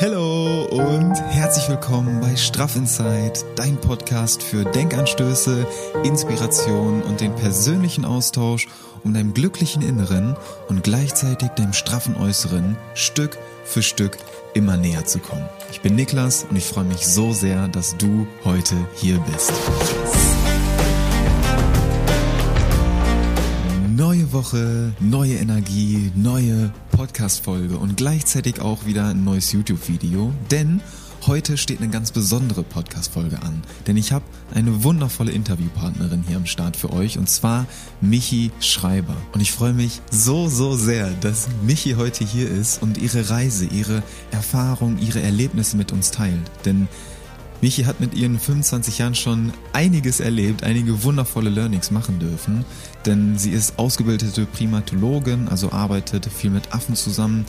Hallo und herzlich willkommen bei Straff Inside, dein Podcast für Denkanstöße, Inspiration und den persönlichen Austausch, um deinem glücklichen Inneren und gleichzeitig deinem straffen Äußeren Stück für Stück immer näher zu kommen. Ich bin Niklas und ich freue mich so sehr, dass du heute hier bist. Woche, neue Energie, neue Podcast-Folge und gleichzeitig auch wieder ein neues YouTube-Video, denn heute steht eine ganz besondere Podcast-Folge an. Denn ich habe eine wundervolle Interviewpartnerin hier am Start für euch und zwar Michi Schreiber. Und ich freue mich so, so sehr, dass Michi heute hier ist und ihre Reise, ihre Erfahrung, ihre Erlebnisse mit uns teilt. Denn Michi hat mit ihren 25 Jahren schon einiges erlebt, einige wundervolle Learnings machen dürfen, denn sie ist ausgebildete Primatologin, also arbeitet viel mit Affen zusammen.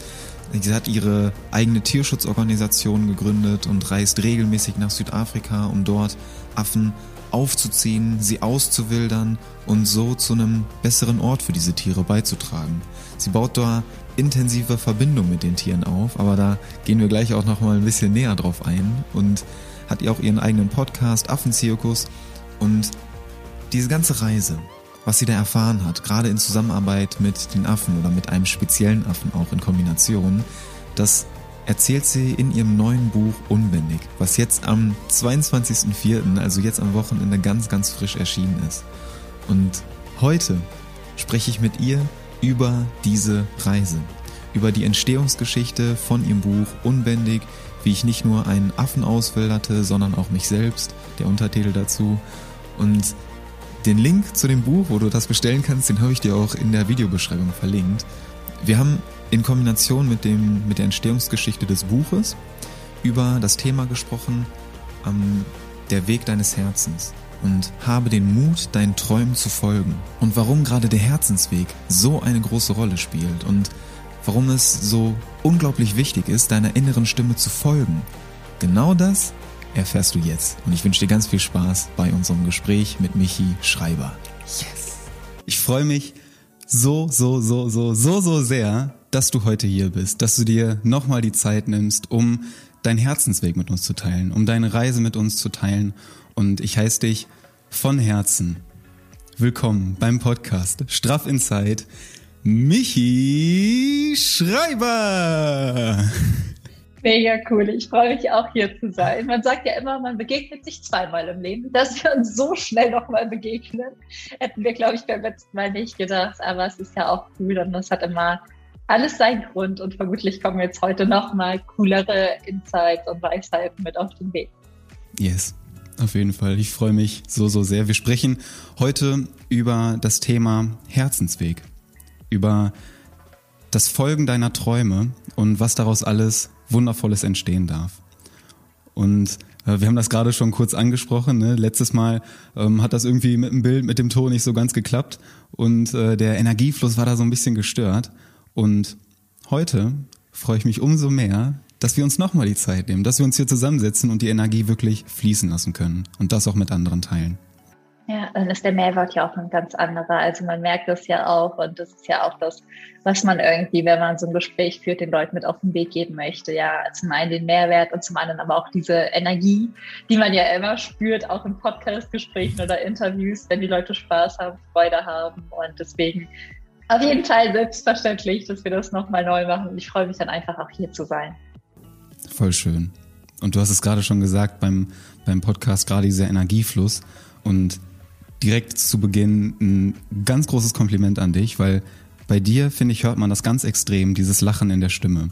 Sie hat ihre eigene Tierschutzorganisation gegründet und reist regelmäßig nach Südafrika, um dort Affen aufzuziehen, sie auszuwildern und so zu einem besseren Ort für diese Tiere beizutragen. Sie baut da intensive Verbindung mit den Tieren auf, aber da gehen wir gleich auch noch mal ein bisschen näher drauf ein und hat ihr auch ihren eigenen Podcast, Affenzirkus. Und diese ganze Reise, was sie da erfahren hat, gerade in Zusammenarbeit mit den Affen oder mit einem speziellen Affen auch in Kombination, das erzählt sie in ihrem neuen Buch Unbändig, was jetzt am 22.04., also jetzt am Wochenende ganz, ganz frisch erschienen ist. Und heute spreche ich mit ihr über diese Reise, über die Entstehungsgeschichte von ihrem Buch Unbändig, wie ich nicht nur einen Affen auswilderte, sondern auch mich selbst, der Untertitel dazu. Und den Link zu dem Buch, wo du das bestellen kannst, den habe ich dir auch in der Videobeschreibung verlinkt. Wir haben in Kombination mit, dem, mit der Entstehungsgeschichte des Buches über das Thema gesprochen, ähm, der Weg deines Herzens und habe den Mut, deinen Träumen zu folgen. Und warum gerade der Herzensweg so eine große Rolle spielt und warum es so unglaublich wichtig ist, deiner inneren Stimme zu folgen. Genau das erfährst du jetzt. Und ich wünsche dir ganz viel Spaß bei unserem Gespräch mit Michi Schreiber. Yes! Ich freue mich so, so, so, so, so, so sehr, dass du heute hier bist, dass du dir nochmal die Zeit nimmst, um deinen Herzensweg mit uns zu teilen, um deine Reise mit uns zu teilen. Und ich heiße dich von Herzen willkommen beim Podcast Straff Inside Michi Schreiber. Mega cool. Ich freue mich auch hier zu sein. Man sagt ja immer, man begegnet sich zweimal im Leben. Dass wir uns so schnell nochmal begegnen, hätten wir, glaube ich, beim letzten Mal nicht gedacht. Aber es ist ja auch cool und das hat immer alles seinen Grund. Und vermutlich kommen jetzt heute nochmal coolere Insights und Weisheiten mit auf den Weg. Yes. Auf jeden Fall. Ich freue mich so, so sehr. Wir sprechen heute über das Thema Herzensweg über das Folgen deiner Träume und was daraus alles Wundervolles entstehen darf. Und äh, wir haben das gerade schon kurz angesprochen. Ne? Letztes Mal ähm, hat das irgendwie mit dem Bild, mit dem Ton nicht so ganz geklappt und äh, der Energiefluss war da so ein bisschen gestört. Und heute freue ich mich umso mehr, dass wir uns nochmal die Zeit nehmen, dass wir uns hier zusammensetzen und die Energie wirklich fließen lassen können und das auch mit anderen teilen. Ja, dann ist der Mehrwert ja auch ein ganz anderer. Also man merkt das ja auch und das ist ja auch das, was man irgendwie, wenn man so ein Gespräch führt, den Leuten mit auf den Weg geben möchte. Ja, zum einen den Mehrwert und zum anderen aber auch diese Energie, die man ja immer spürt, auch in Podcast-Gesprächen oder Interviews, wenn die Leute Spaß haben, Freude haben und deswegen auf jeden Fall selbstverständlich, dass wir das nochmal neu machen und ich freue mich dann einfach auch hier zu sein. Voll schön. Und du hast es gerade schon gesagt beim, beim Podcast, gerade dieser Energiefluss und direkt zu Beginn ein ganz großes Kompliment an dich, weil bei dir, finde ich, hört man das ganz extrem, dieses Lachen in der Stimme.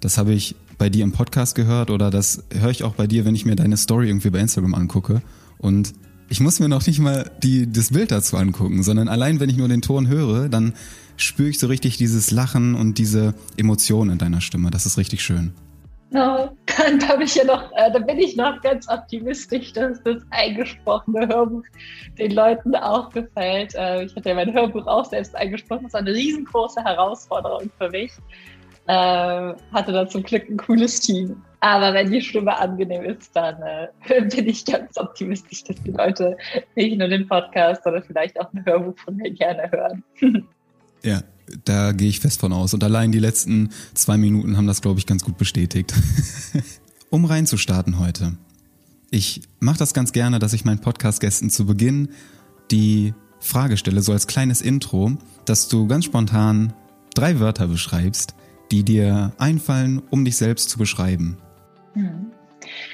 Das habe ich bei dir im Podcast gehört oder das höre ich auch bei dir, wenn ich mir deine Story irgendwie bei Instagram angucke. Und ich muss mir noch nicht mal die, das Bild dazu angucken, sondern allein, wenn ich nur den Ton höre, dann spüre ich so richtig dieses Lachen und diese Emotionen in deiner Stimme. Das ist richtig schön. No, dann habe ich ja noch, äh, da bin ich noch ganz optimistisch, dass das eingesprochene Hörbuch den Leuten auch gefällt. Äh, ich hatte ja mein Hörbuch auch selbst eingesprochen. Das war eine riesengroße Herausforderung für mich. Äh, hatte da zum Glück ein cooles Team. Aber wenn die Stimme angenehm ist, dann bin ich ganz optimistisch, dass die Leute nicht nur den Podcast, sondern vielleicht auch ein Hörbuch von mir gerne hören. ja, da gehe ich fest von aus. Und allein die letzten zwei Minuten haben das, glaube ich, ganz gut bestätigt. um reinzustarten heute. Ich mache das ganz gerne, dass ich meinen Podcast-Gästen zu Beginn die Frage stelle, so als kleines Intro, dass du ganz spontan drei Wörter beschreibst, die dir einfallen, um dich selbst zu beschreiben. Hm.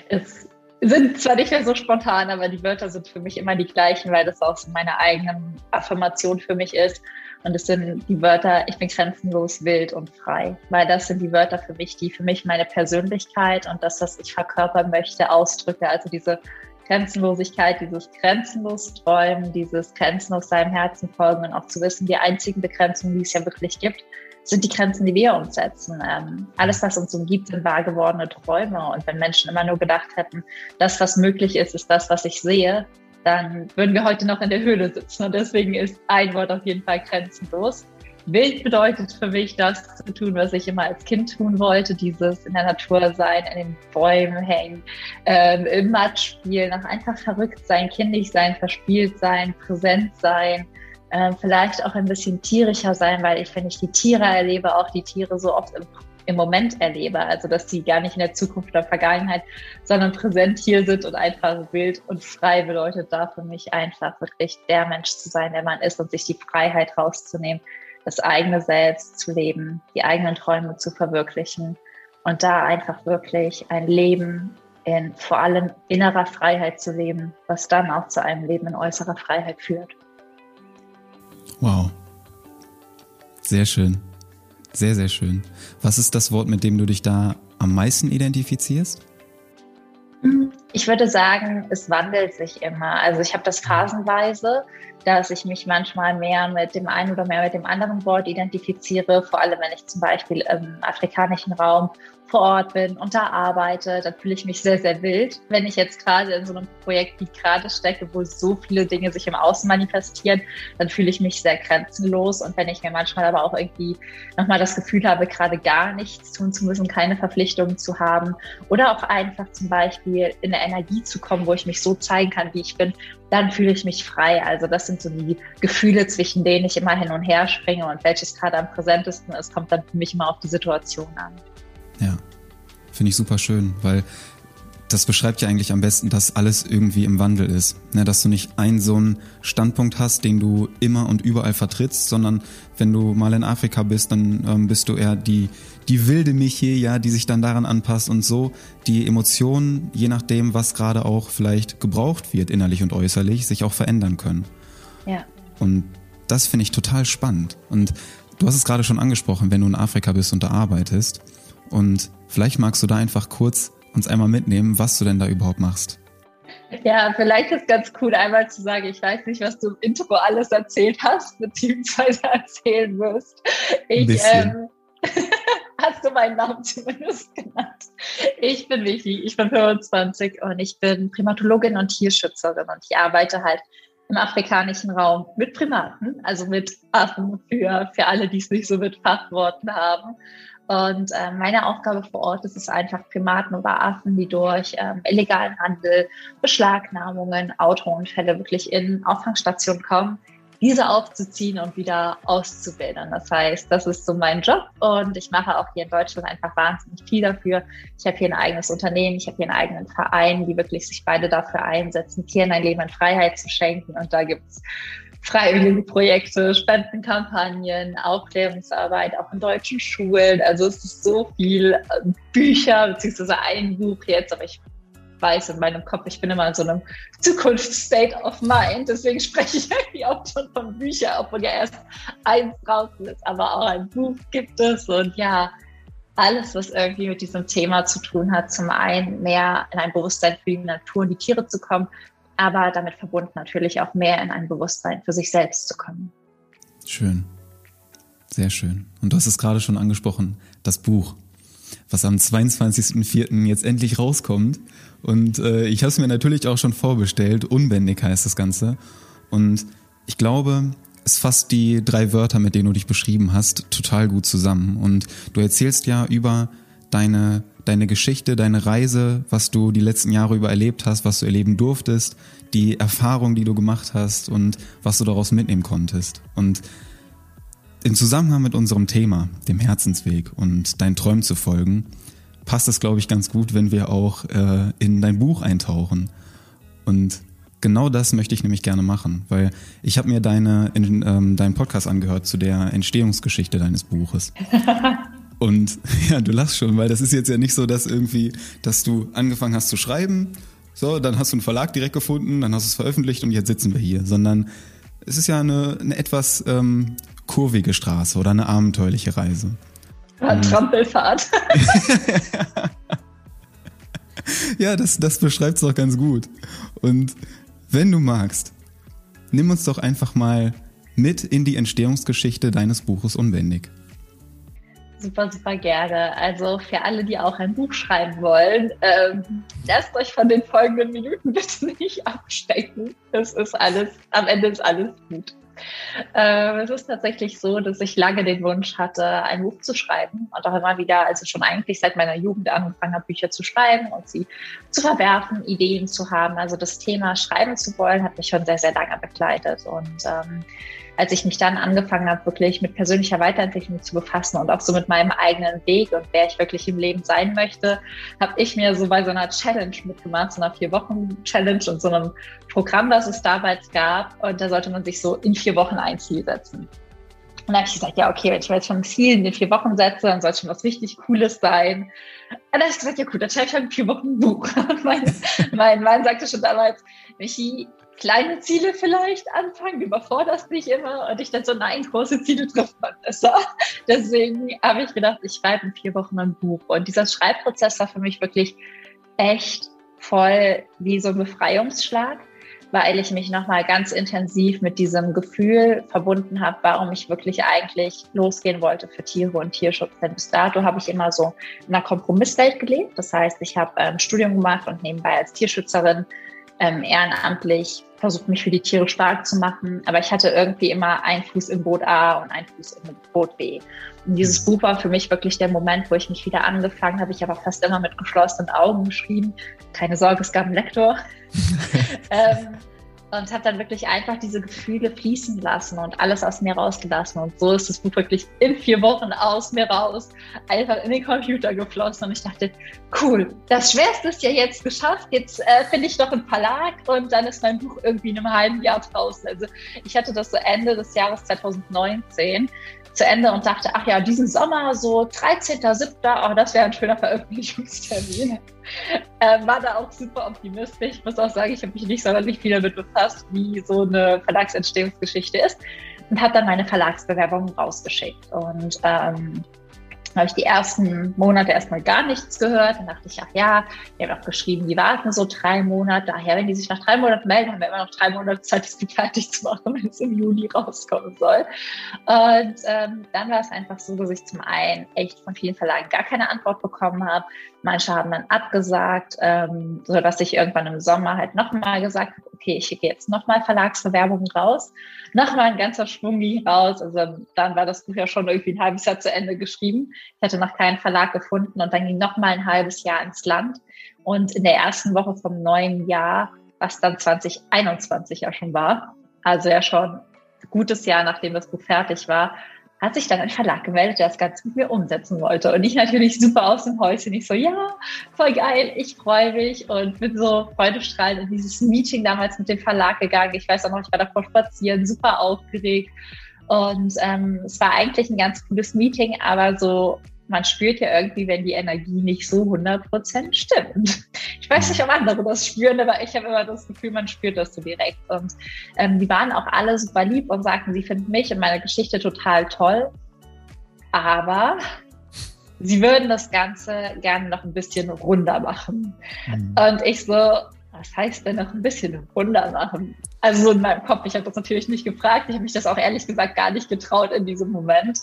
Es sind zwar nicht mehr so spontan, aber die Wörter sind für mich immer die gleichen, weil das auch so meine eigene Affirmation für mich ist. Und es sind die Wörter, ich bin grenzenlos, wild und frei. Weil das sind die Wörter für mich, die für mich meine Persönlichkeit und das, was ich verkörpern möchte, ausdrücke. Also diese Grenzenlosigkeit, dieses grenzenlos Träumen, dieses grenzenlos seinem Herzen folgen und auch zu wissen, die einzigen Begrenzungen, die es ja wirklich gibt, sind die Grenzen, die wir uns setzen. Ähm, alles, was uns umgibt, sind wahr gewordene Träume. Und wenn Menschen immer nur gedacht hätten, das, was möglich ist, ist das, was ich sehe, dann würden wir heute noch in der Höhle sitzen. Und deswegen ist ein Wort auf jeden Fall grenzenlos. Wild bedeutet für mich, das zu tun, was ich immer als Kind tun wollte, dieses in der Natur sein, in den Bäumen hängen, ähm, im Matsch spielen, auch einfach verrückt sein, kindisch sein, verspielt sein, präsent sein, äh, vielleicht auch ein bisschen tierischer sein, weil ich, wenn ich die Tiere erlebe, auch die Tiere so oft im, im Moment erlebe. Also, dass die gar nicht in der Zukunft oder Vergangenheit, sondern präsent hier sind und einfach wild und frei bedeutet da für mich einfach wirklich der Mensch zu sein, der man ist und sich die Freiheit rauszunehmen, das eigene Selbst zu leben, die eigenen Träume zu verwirklichen und da einfach wirklich ein Leben in vor allem innerer Freiheit zu leben, was dann auch zu einem Leben in äußerer Freiheit führt. Wow. Sehr schön. Sehr, sehr schön. Was ist das Wort, mit dem du dich da am meisten identifizierst? Ich würde sagen, es wandelt sich immer. Also ich habe das phasenweise, dass ich mich manchmal mehr mit dem einen oder mehr mit dem anderen Wort identifiziere, vor allem wenn ich zum Beispiel im afrikanischen Raum vor Ort bin und da arbeite, dann fühle ich mich sehr, sehr wild. Wenn ich jetzt gerade in so einem Projekt wie gerade stecke, wo so viele Dinge sich im Außen manifestieren, dann fühle ich mich sehr grenzenlos. Und wenn ich mir manchmal aber auch irgendwie nochmal das Gefühl habe, gerade gar nichts tun zu müssen, keine Verpflichtungen zu haben oder auch einfach zum Beispiel in eine Energie zu kommen, wo ich mich so zeigen kann, wie ich bin, dann fühle ich mich frei. Also das sind so die Gefühle, zwischen denen ich immer hin und her springe und welches gerade am präsentesten ist, kommt dann für mich immer auf die Situation an. Ja, finde ich super schön, weil das beschreibt ja eigentlich am besten, dass alles irgendwie im Wandel ist. Ne, dass du nicht einen so einen Standpunkt hast, den du immer und überall vertrittst, sondern wenn du mal in Afrika bist, dann ähm, bist du eher die, die wilde Michi, ja, die sich dann daran anpasst und so die Emotionen, je nachdem, was gerade auch vielleicht gebraucht wird, innerlich und äußerlich, sich auch verändern können. Ja. Und das finde ich total spannend. Und du hast es gerade schon angesprochen, wenn du in Afrika bist und da arbeitest, und vielleicht magst du da einfach kurz uns einmal mitnehmen, was du denn da überhaupt machst. Ja, vielleicht ist ganz cool, einmal zu sagen, ich weiß nicht, was du im Intro alles erzählt hast, beziehungsweise erzählen wirst. Ich, ähm, hast du meinen Namen zumindest genannt. Ich bin Vicky, ich bin 25 und ich bin Primatologin und Tierschützerin und ich arbeite halt im afrikanischen Raum mit Primaten, also mit Affen für, für alle, die es nicht so mit Fachworten haben. Und äh, meine Aufgabe vor Ort ist es einfach, Primaten oder Affen, die durch ähm, illegalen Handel, Beschlagnahmungen, Autounfälle wirklich in Auffangstationen kommen, diese aufzuziehen und wieder auszubilden. Das heißt, das ist so mein Job und ich mache auch hier in Deutschland einfach wahnsinnig viel dafür. Ich habe hier ein eigenes Unternehmen, ich habe hier einen eigenen Verein, die wirklich sich beide dafür einsetzen, Tieren ein Leben in Freiheit zu schenken. Und da gibt's freiwillige Projekte, Spendenkampagnen, Aufklärungsarbeit, auch in deutschen Schulen. Also es ist so viel äh, Bücher, beziehungsweise ein Buch jetzt, aber ich weiß in meinem Kopf, ich bin immer in so einem Zukunftsstate of Mind, deswegen spreche ich irgendwie auch schon von Büchern, obwohl ja erst eins draußen ist, aber auch ein Buch gibt es. Und ja, alles, was irgendwie mit diesem Thema zu tun hat, zum einen mehr in ein Bewusstsein für die Natur und die Tiere zu kommen, aber damit verbunden natürlich auch mehr in ein Bewusstsein für sich selbst zu kommen. Schön. Sehr schön. Und du hast es gerade schon angesprochen, das Buch, was am 22.04. jetzt endlich rauskommt. Und äh, ich habe es mir natürlich auch schon vorbestellt. Unbändig heißt das Ganze. Und ich glaube, es fasst die drei Wörter, mit denen du dich beschrieben hast, total gut zusammen. Und du erzählst ja über deine deine Geschichte, deine Reise, was du die letzten Jahre über erlebt hast, was du erleben durftest, die Erfahrung, die du gemacht hast und was du daraus mitnehmen konntest. Und im Zusammenhang mit unserem Thema, dem Herzensweg und deinen Träumen zu folgen, passt es, glaube ich, ganz gut, wenn wir auch äh, in dein Buch eintauchen. Und genau das möchte ich nämlich gerne machen, weil ich habe mir deine, in, ähm, deinen Podcast angehört zu der Entstehungsgeschichte deines Buches. Und ja, du lachst schon, weil das ist jetzt ja nicht so, dass irgendwie, dass du angefangen hast zu schreiben, so, dann hast du einen Verlag direkt gefunden, dann hast du es veröffentlicht und jetzt sitzen wir hier, sondern es ist ja eine, eine etwas ähm, kurvige Straße oder eine abenteuerliche Reise. Eine Trampelfahrt. ja, das, das beschreibt es doch ganz gut. Und wenn du magst, nimm uns doch einfach mal mit in die Entstehungsgeschichte deines Buches Unbändig. Super, super gerne. Also für alle, die auch ein Buch schreiben wollen, ähm, lasst euch von den folgenden Minuten bitte nicht abstecken. Es ist alles, am Ende ist alles gut. Äh, es ist tatsächlich so, dass ich lange den Wunsch hatte, ein Buch zu schreiben und auch immer wieder, also schon eigentlich seit meiner Jugend angefangen habe, Bücher zu schreiben und sie zu verwerfen, Ideen zu haben. Also das Thema Schreiben zu wollen, hat mich schon sehr, sehr lange begleitet und ähm, als ich mich dann angefangen habe, wirklich mit persönlicher Weiterentwicklung zu befassen und auch so mit meinem eigenen Weg und wer ich wirklich im Leben sein möchte, habe ich mir so bei so einer Challenge mitgemacht, so einer Vier-Wochen-Challenge und so einem Programm, das es damals gab. Und da sollte man sich so in vier Wochen ein Ziel setzen. Und da habe ich gesagt, ja, okay, wenn ich mir jetzt schon ein Ziel in den vier Wochen setze, dann soll es schon was richtig Cooles sein. Und dann habe ich gesagt, ja gut, dann schreibe ich halt in vier Wochen ein Buch. Mein, mein Mann sagte schon damals, Michi, kleine Ziele vielleicht anfangen, überforderst dich immer und ich dann so, nein, große Ziele trifft man besser. Deswegen habe ich gedacht, ich schreibe in vier Wochen ein Buch. Und dieser Schreibprozess war für mich wirklich echt voll wie so ein Befreiungsschlag, weil ich mich nochmal ganz intensiv mit diesem Gefühl verbunden habe, warum ich wirklich eigentlich losgehen wollte für Tiere und Tierschutz. Denn bis dato habe ich immer so in einer Kompromisswelt gelebt. Das heißt, ich habe ein ähm, Studium gemacht und nebenbei als Tierschützerin ähm, ehrenamtlich versucht, mich für die Tiere stark zu machen. Aber ich hatte irgendwie immer einen Fuß im Boot A und einen Fuß im Boot B. Und dieses Buch war für mich wirklich der Moment, wo ich mich wieder angefangen habe. Ich habe fast immer mit geschlossenen Augen geschrieben. Keine Sorge, es gab einen Lektor. ähm, und habe dann wirklich einfach diese Gefühle fließen lassen und alles aus mir rausgelassen. Und so ist das Buch wirklich in vier Wochen aus mir raus, einfach in den Computer geflossen. Und ich dachte, cool, das Schwerste ist ja jetzt geschafft. Jetzt äh, finde ich doch einen Verlag und dann ist mein Buch irgendwie in einem halben Jahr draußen. Also ich hatte das so Ende des Jahres 2019 zu Ende und dachte, ach ja, diesen Sommer so 13.07., oh, das wäre ein schöner Veröffentlichungstermin. Äh, war da auch super optimistisch. Ich muss auch sagen, ich habe mich nicht sonderlich viel damit befasst, wie so eine Verlagsentstehungsgeschichte ist und habe dann meine Verlagsbewerbung rausgeschickt. Und ähm, habe ich die ersten Monate erstmal gar nichts gehört. Dann dachte ich, ach ja, wir haben auch geschrieben, die warten so drei Monate. Daher, wenn die sich nach drei Monaten melden, haben wir immer noch drei Monate Zeit, das Buch fertig zu machen, wenn es im Juni rauskommen soll. Und ähm, dann war es einfach so, dass ich zum einen echt von vielen Verlagen gar keine Antwort bekommen habe. Manche haben dann abgesagt, ähm, so dass ich irgendwann im Sommer halt nochmal gesagt habe, okay, ich schicke jetzt nochmal Verlagsbewerbungen raus, nochmal ein ganzer Schwung raus. Also dann war das Buch ja schon irgendwie ein halbes Jahr zu Ende geschrieben. Ich hatte noch keinen Verlag gefunden und dann ging nochmal ein halbes Jahr ins Land. Und in der ersten Woche vom neuen Jahr, was dann 2021 ja schon war, also ja schon ein gutes Jahr, nachdem das Buch fertig war, hat sich dann ein Verlag gemeldet, der das Ganze mit mir umsetzen wollte. Und ich natürlich super aus dem Häuschen. Ich so, ja, voll geil, ich freue mich und bin so freudestrahlend in dieses Meeting damals mit dem Verlag gegangen. Ich weiß auch noch, ich war davor spazieren, super aufgeregt. Und ähm, es war eigentlich ein ganz cooles Meeting, aber so man spürt ja irgendwie, wenn die Energie nicht so 100% stimmt. Ich weiß nicht, ob andere das spüren, aber ich habe immer das Gefühl, man spürt das so direkt. Und ähm, die waren auch alle super lieb und sagten, sie finden mich und meine Geschichte total toll. Aber sie würden das Ganze gerne noch ein bisschen runder machen. Mhm. Und ich so, was heißt denn noch ein bisschen Wunder machen? Also so in meinem Kopf, ich habe das natürlich nicht gefragt, ich habe mich das auch ehrlich gesagt gar nicht getraut in diesem Moment.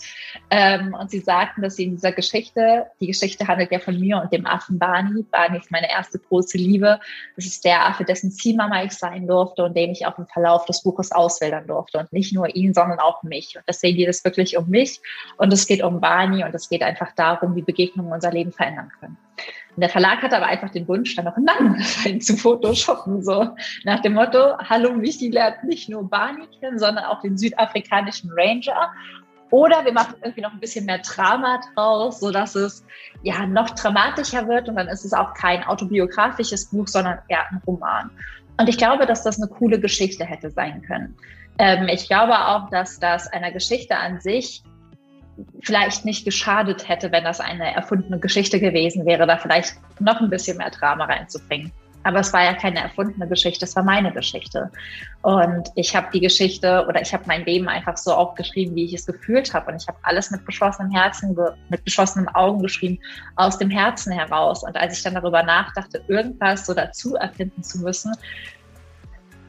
Ähm, und sie sagten, dass sie in dieser Geschichte, die Geschichte handelt ja von mir und dem Affen Barney. Barney ist meine erste große Liebe. Das ist der Affe, dessen Ziehmama ich sein durfte und den ich auch im Verlauf des Buches auswählen durfte. Und nicht nur ihn, sondern auch mich. Und deswegen geht es wirklich um mich und es geht um Barney und es geht einfach darum, wie Begegnungen unser Leben verändern können. Und der Verlag hatte aber einfach den Wunsch, dann noch einen Mann zu photoshoppen, so nach dem Motto, hallo, Michi lernt nicht nur Barney kennen, sondern auch den südafrikanischen Ranger Oder wir machen irgendwie noch ein bisschen mehr Drama draus, sodass es ja noch dramatischer wird und dann ist es auch kein autobiografisches Buch, sondern eher ein Roman. Und ich glaube, dass das eine coole Geschichte hätte sein können. Ähm, ich glaube auch, dass das einer Geschichte an sich vielleicht nicht geschadet hätte, wenn das eine erfundene Geschichte gewesen wäre, da vielleicht noch ein bisschen mehr Drama reinzubringen. Aber es war ja keine erfundene Geschichte, es war meine Geschichte. Und ich habe die Geschichte oder ich habe mein Leben einfach so aufgeschrieben, wie ich es gefühlt habe. Und ich habe alles mit geschlossenem Herzen, mit geschlossenen Augen geschrieben, aus dem Herzen heraus. Und als ich dann darüber nachdachte, irgendwas so dazu erfinden zu müssen,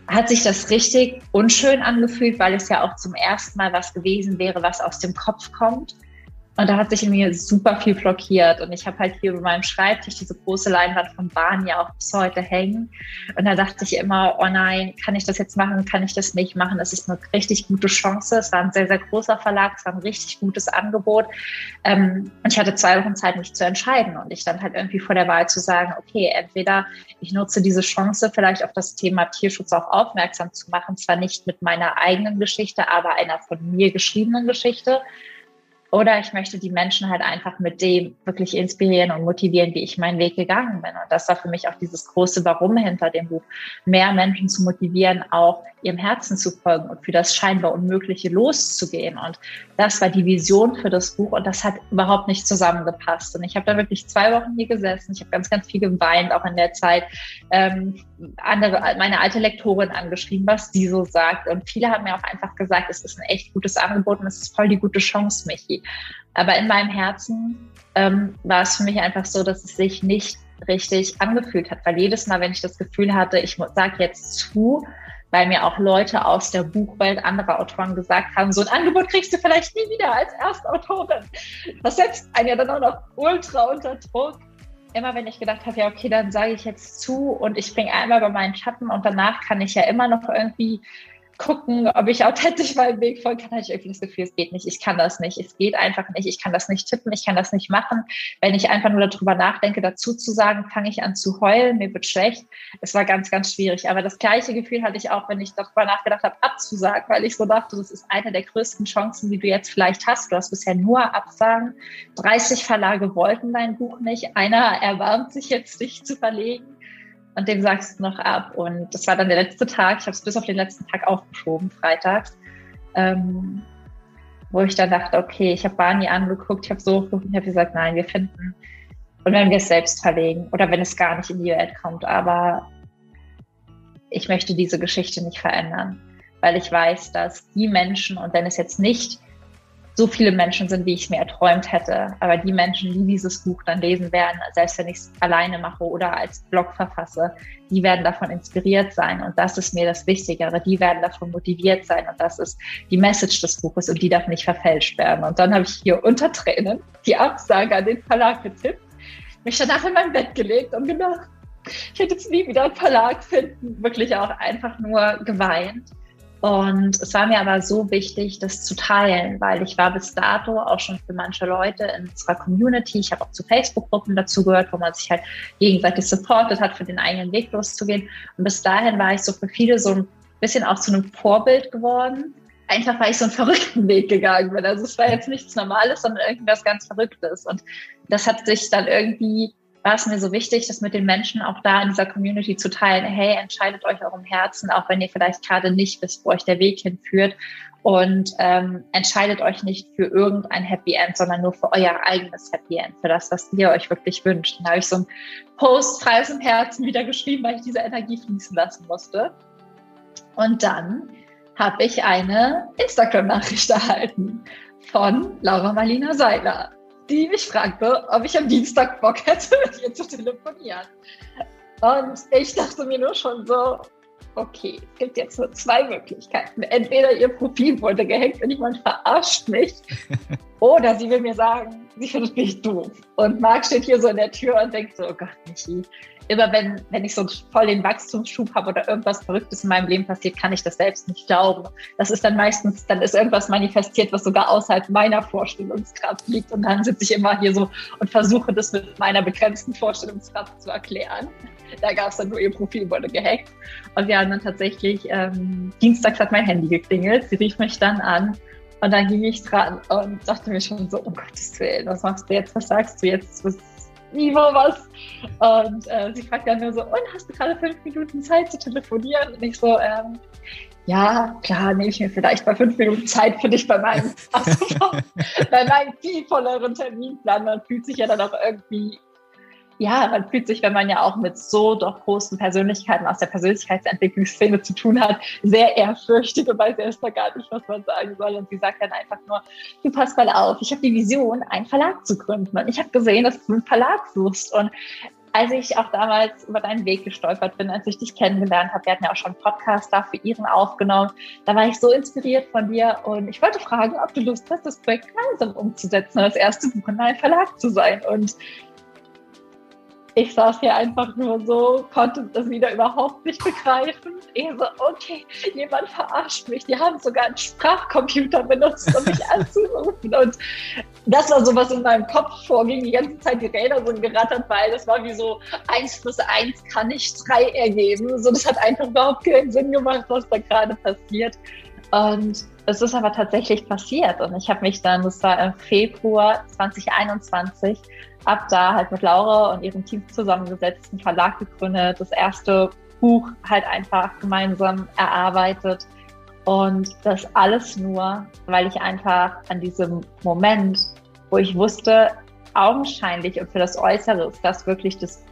hat sich das richtig unschön angefühlt, weil es ja auch zum ersten Mal was gewesen wäre, was aus dem Kopf kommt. Und da hat sich in mir super viel blockiert. Und ich habe halt hier über meinem Schreibtisch diese große Leinwand von Bahn ja auch bis heute hängen. Und da dachte ich immer, oh nein, kann ich das jetzt machen? Kann ich das nicht machen? Es ist eine richtig gute Chance. Es war ein sehr, sehr großer Verlag. Es war ein richtig gutes Angebot. Ähm, und ich hatte zwei Wochen Zeit, mich zu entscheiden. Und ich dann halt irgendwie vor der Wahl zu sagen, okay, entweder ich nutze diese Chance, vielleicht auf das Thema Tierschutz auch aufmerksam zu machen. Zwar nicht mit meiner eigenen Geschichte, aber einer von mir geschriebenen Geschichte. Oder ich möchte die Menschen halt einfach mit dem wirklich inspirieren und motivieren, wie ich meinen Weg gegangen bin. Und das war für mich auch dieses große Warum hinter dem Buch, mehr Menschen zu motivieren, auch ihrem Herzen zu folgen und für das scheinbar Unmögliche loszugehen. Und das war die Vision für das Buch und das hat überhaupt nicht zusammengepasst. Und ich habe da wirklich zwei Wochen hier gesessen. Ich habe ganz, ganz viel geweint, auch in der Zeit. Ähm, andere, meine alte Lektorin angeschrieben, was die so sagt. Und viele haben mir auch einfach gesagt, es ist ein echt gutes Angebot und es ist voll die gute Chance, Michi. Aber in meinem Herzen ähm, war es für mich einfach so, dass es sich nicht richtig angefühlt hat, weil jedes Mal, wenn ich das Gefühl hatte, ich sage jetzt zu, weil mir auch Leute aus der Buchwelt anderer Autoren gesagt haben, so ein Angebot kriegst du vielleicht nie wieder als Erstautorin. Das setzt einen ja dann auch noch ultra unter Druck. Immer wenn ich gedacht habe, ja, okay, dann sage ich jetzt zu und ich springe einmal bei meinen Schatten und danach kann ich ja immer noch irgendwie gucken, ob ich authentisch meinem Weg folgen kann, hatte ich irgendwie das Gefühl, es geht nicht, ich kann das nicht, es geht einfach nicht, ich kann das nicht tippen, ich kann das nicht machen. Wenn ich einfach nur darüber nachdenke, dazu zu sagen, fange ich an zu heulen, mir wird schlecht. Es war ganz, ganz schwierig. Aber das gleiche Gefühl hatte ich auch, wenn ich darüber nachgedacht habe, abzusagen, weil ich so dachte, das ist eine der größten Chancen, die du jetzt vielleicht hast. Du hast bisher nur Absagen. 30 Verlage wollten dein Buch nicht. Einer erwarmt sich jetzt, dich zu verlegen und dem sagst du noch ab. Und das war dann der letzte Tag. Ich habe es bis auf den letzten Tag aufgeschoben, freitags. Ähm, wo ich dann dachte, okay, ich habe Barney angeguckt, ich habe so ich habe gesagt, nein, wir finden. Und wenn wir es selbst verlegen oder wenn es gar nicht in die Welt kommt, aber ich möchte diese Geschichte nicht verändern, weil ich weiß, dass die Menschen, und wenn es jetzt nicht so viele Menschen sind, wie ich es mir erträumt hätte. Aber die Menschen, die dieses Buch dann lesen werden, selbst wenn ich es alleine mache oder als Blog verfasse, die werden davon inspiriert sein. Und das ist mir das Wichtigere. Die werden davon motiviert sein. Und das ist die Message des Buches und die darf nicht verfälscht werden. Und dann habe ich hier unter Tränen die Absage an den Verlag getippt, mich danach in mein Bett gelegt und gedacht, ich hätte jetzt nie wieder einen Verlag finden. Wirklich auch einfach nur geweint. Und es war mir aber so wichtig, das zu teilen, weil ich war bis dato auch schon für manche Leute in unserer Community. Ich habe auch zu Facebook-Gruppen dazu gehört, wo man sich halt gegenseitig supportet hat, für den eigenen Weg loszugehen. Und bis dahin war ich so für viele so ein bisschen auch zu einem Vorbild geworden. Einfach weil ich so einen verrückten Weg gegangen bin. Also es war jetzt nichts Normales, sondern irgendwas ganz Verrücktes. Und das hat sich dann irgendwie war es mir so wichtig, das mit den Menschen auch da in dieser Community zu teilen. Hey, entscheidet euch eurem Herzen, auch wenn ihr vielleicht gerade nicht wisst, wo euch der Weg hinführt. Und ähm, entscheidet euch nicht für irgendein Happy End, sondern nur für euer eigenes Happy End, für das, was ihr euch wirklich wünscht. Da habe ich so einen Post frei aus dem Herzen wieder geschrieben, weil ich diese Energie fließen lassen musste. Und dann habe ich eine Instagram-Nachricht erhalten von Laura Marlina Seiler die mich fragte, ob ich am Dienstag Bock hätte, mit ihr zu telefonieren. Und ich dachte mir nur schon so, okay, es gibt jetzt nur zwei Möglichkeiten. Entweder ihr Profil wurde gehackt und jemand verarscht mich, oder sie will mir sagen, sie findet mich doof. Und Marc steht hier so in der Tür und denkt so, oh Gott, Michi, immer wenn, wenn ich so voll den Wachstumsschub habe oder irgendwas Verrücktes in meinem Leben passiert, kann ich das selbst nicht glauben. Das ist dann meistens, dann ist irgendwas manifestiert, was sogar außerhalb meiner Vorstellungskraft liegt. Und dann sitze ich immer hier so und versuche das mit meiner begrenzten Vorstellungskraft zu erklären. Da gab es dann nur ihr Profil wurde gehackt. Und wir haben dann tatsächlich, ähm, dienstags hat mein Handy geklingelt. Sie rief mich dann an Und dann ging ich dran und dachte mir schon so, um Gottes Willen, was machst du jetzt, was sagst du jetzt, was, Nivo, was? Und äh, sie fragt dann nur so, und hast du gerade fünf Minuten Zeit zu telefonieren? Und ich so, ähm, ja, klar, nehme ich mir vielleicht mal fünf Minuten Zeit für dich bei meinem, bei meinem viel volleren Terminplan. Man fühlt sich ja dann auch irgendwie ja, man fühlt sich, wenn man ja auch mit so doch großen Persönlichkeiten aus der Persönlichkeitsentwicklungsszene zu tun hat, sehr ehrfürchtig und weiß erst mal gar nicht, was man sagen soll. Und sie sagt dann einfach nur, du pass mal auf, ich habe die Vision, einen Verlag zu gründen. Und ich habe gesehen, dass du einen Verlag suchst. Und als ich auch damals über deinen Weg gestolpert bin, als ich dich kennengelernt habe, wir hatten ja auch schon einen Podcast da für ihren aufgenommen, da war ich so inspiriert von dir und ich wollte fragen, ob du Lust hast, das Projekt gemeinsam umzusetzen, das erste Buch in einem Verlag zu sein. Und ich saß hier einfach nur so, konnte das wieder überhaupt nicht begreifen. Ich so, okay, jemand verarscht mich. Die haben sogar einen Sprachcomputer benutzt, um mich anzurufen. Und das war so, was in meinem Kopf vorging, die ganze Zeit die Räder so gerattert, weil das war wie so, eins plus eins kann nicht drei ergeben. So, das hat einfach überhaupt keinen Sinn gemacht, was da gerade passiert. Und es ist aber tatsächlich passiert. Und ich habe mich dann, das war im Februar 2021, ab da halt mit Laura und ihrem Team zusammengesetzt, einen Verlag gegründet, das erste Buch halt einfach gemeinsam erarbeitet. Und das alles nur, weil ich einfach an diesem Moment, wo ich wusste, augenscheinlich und für das Äußere ist das wirklich das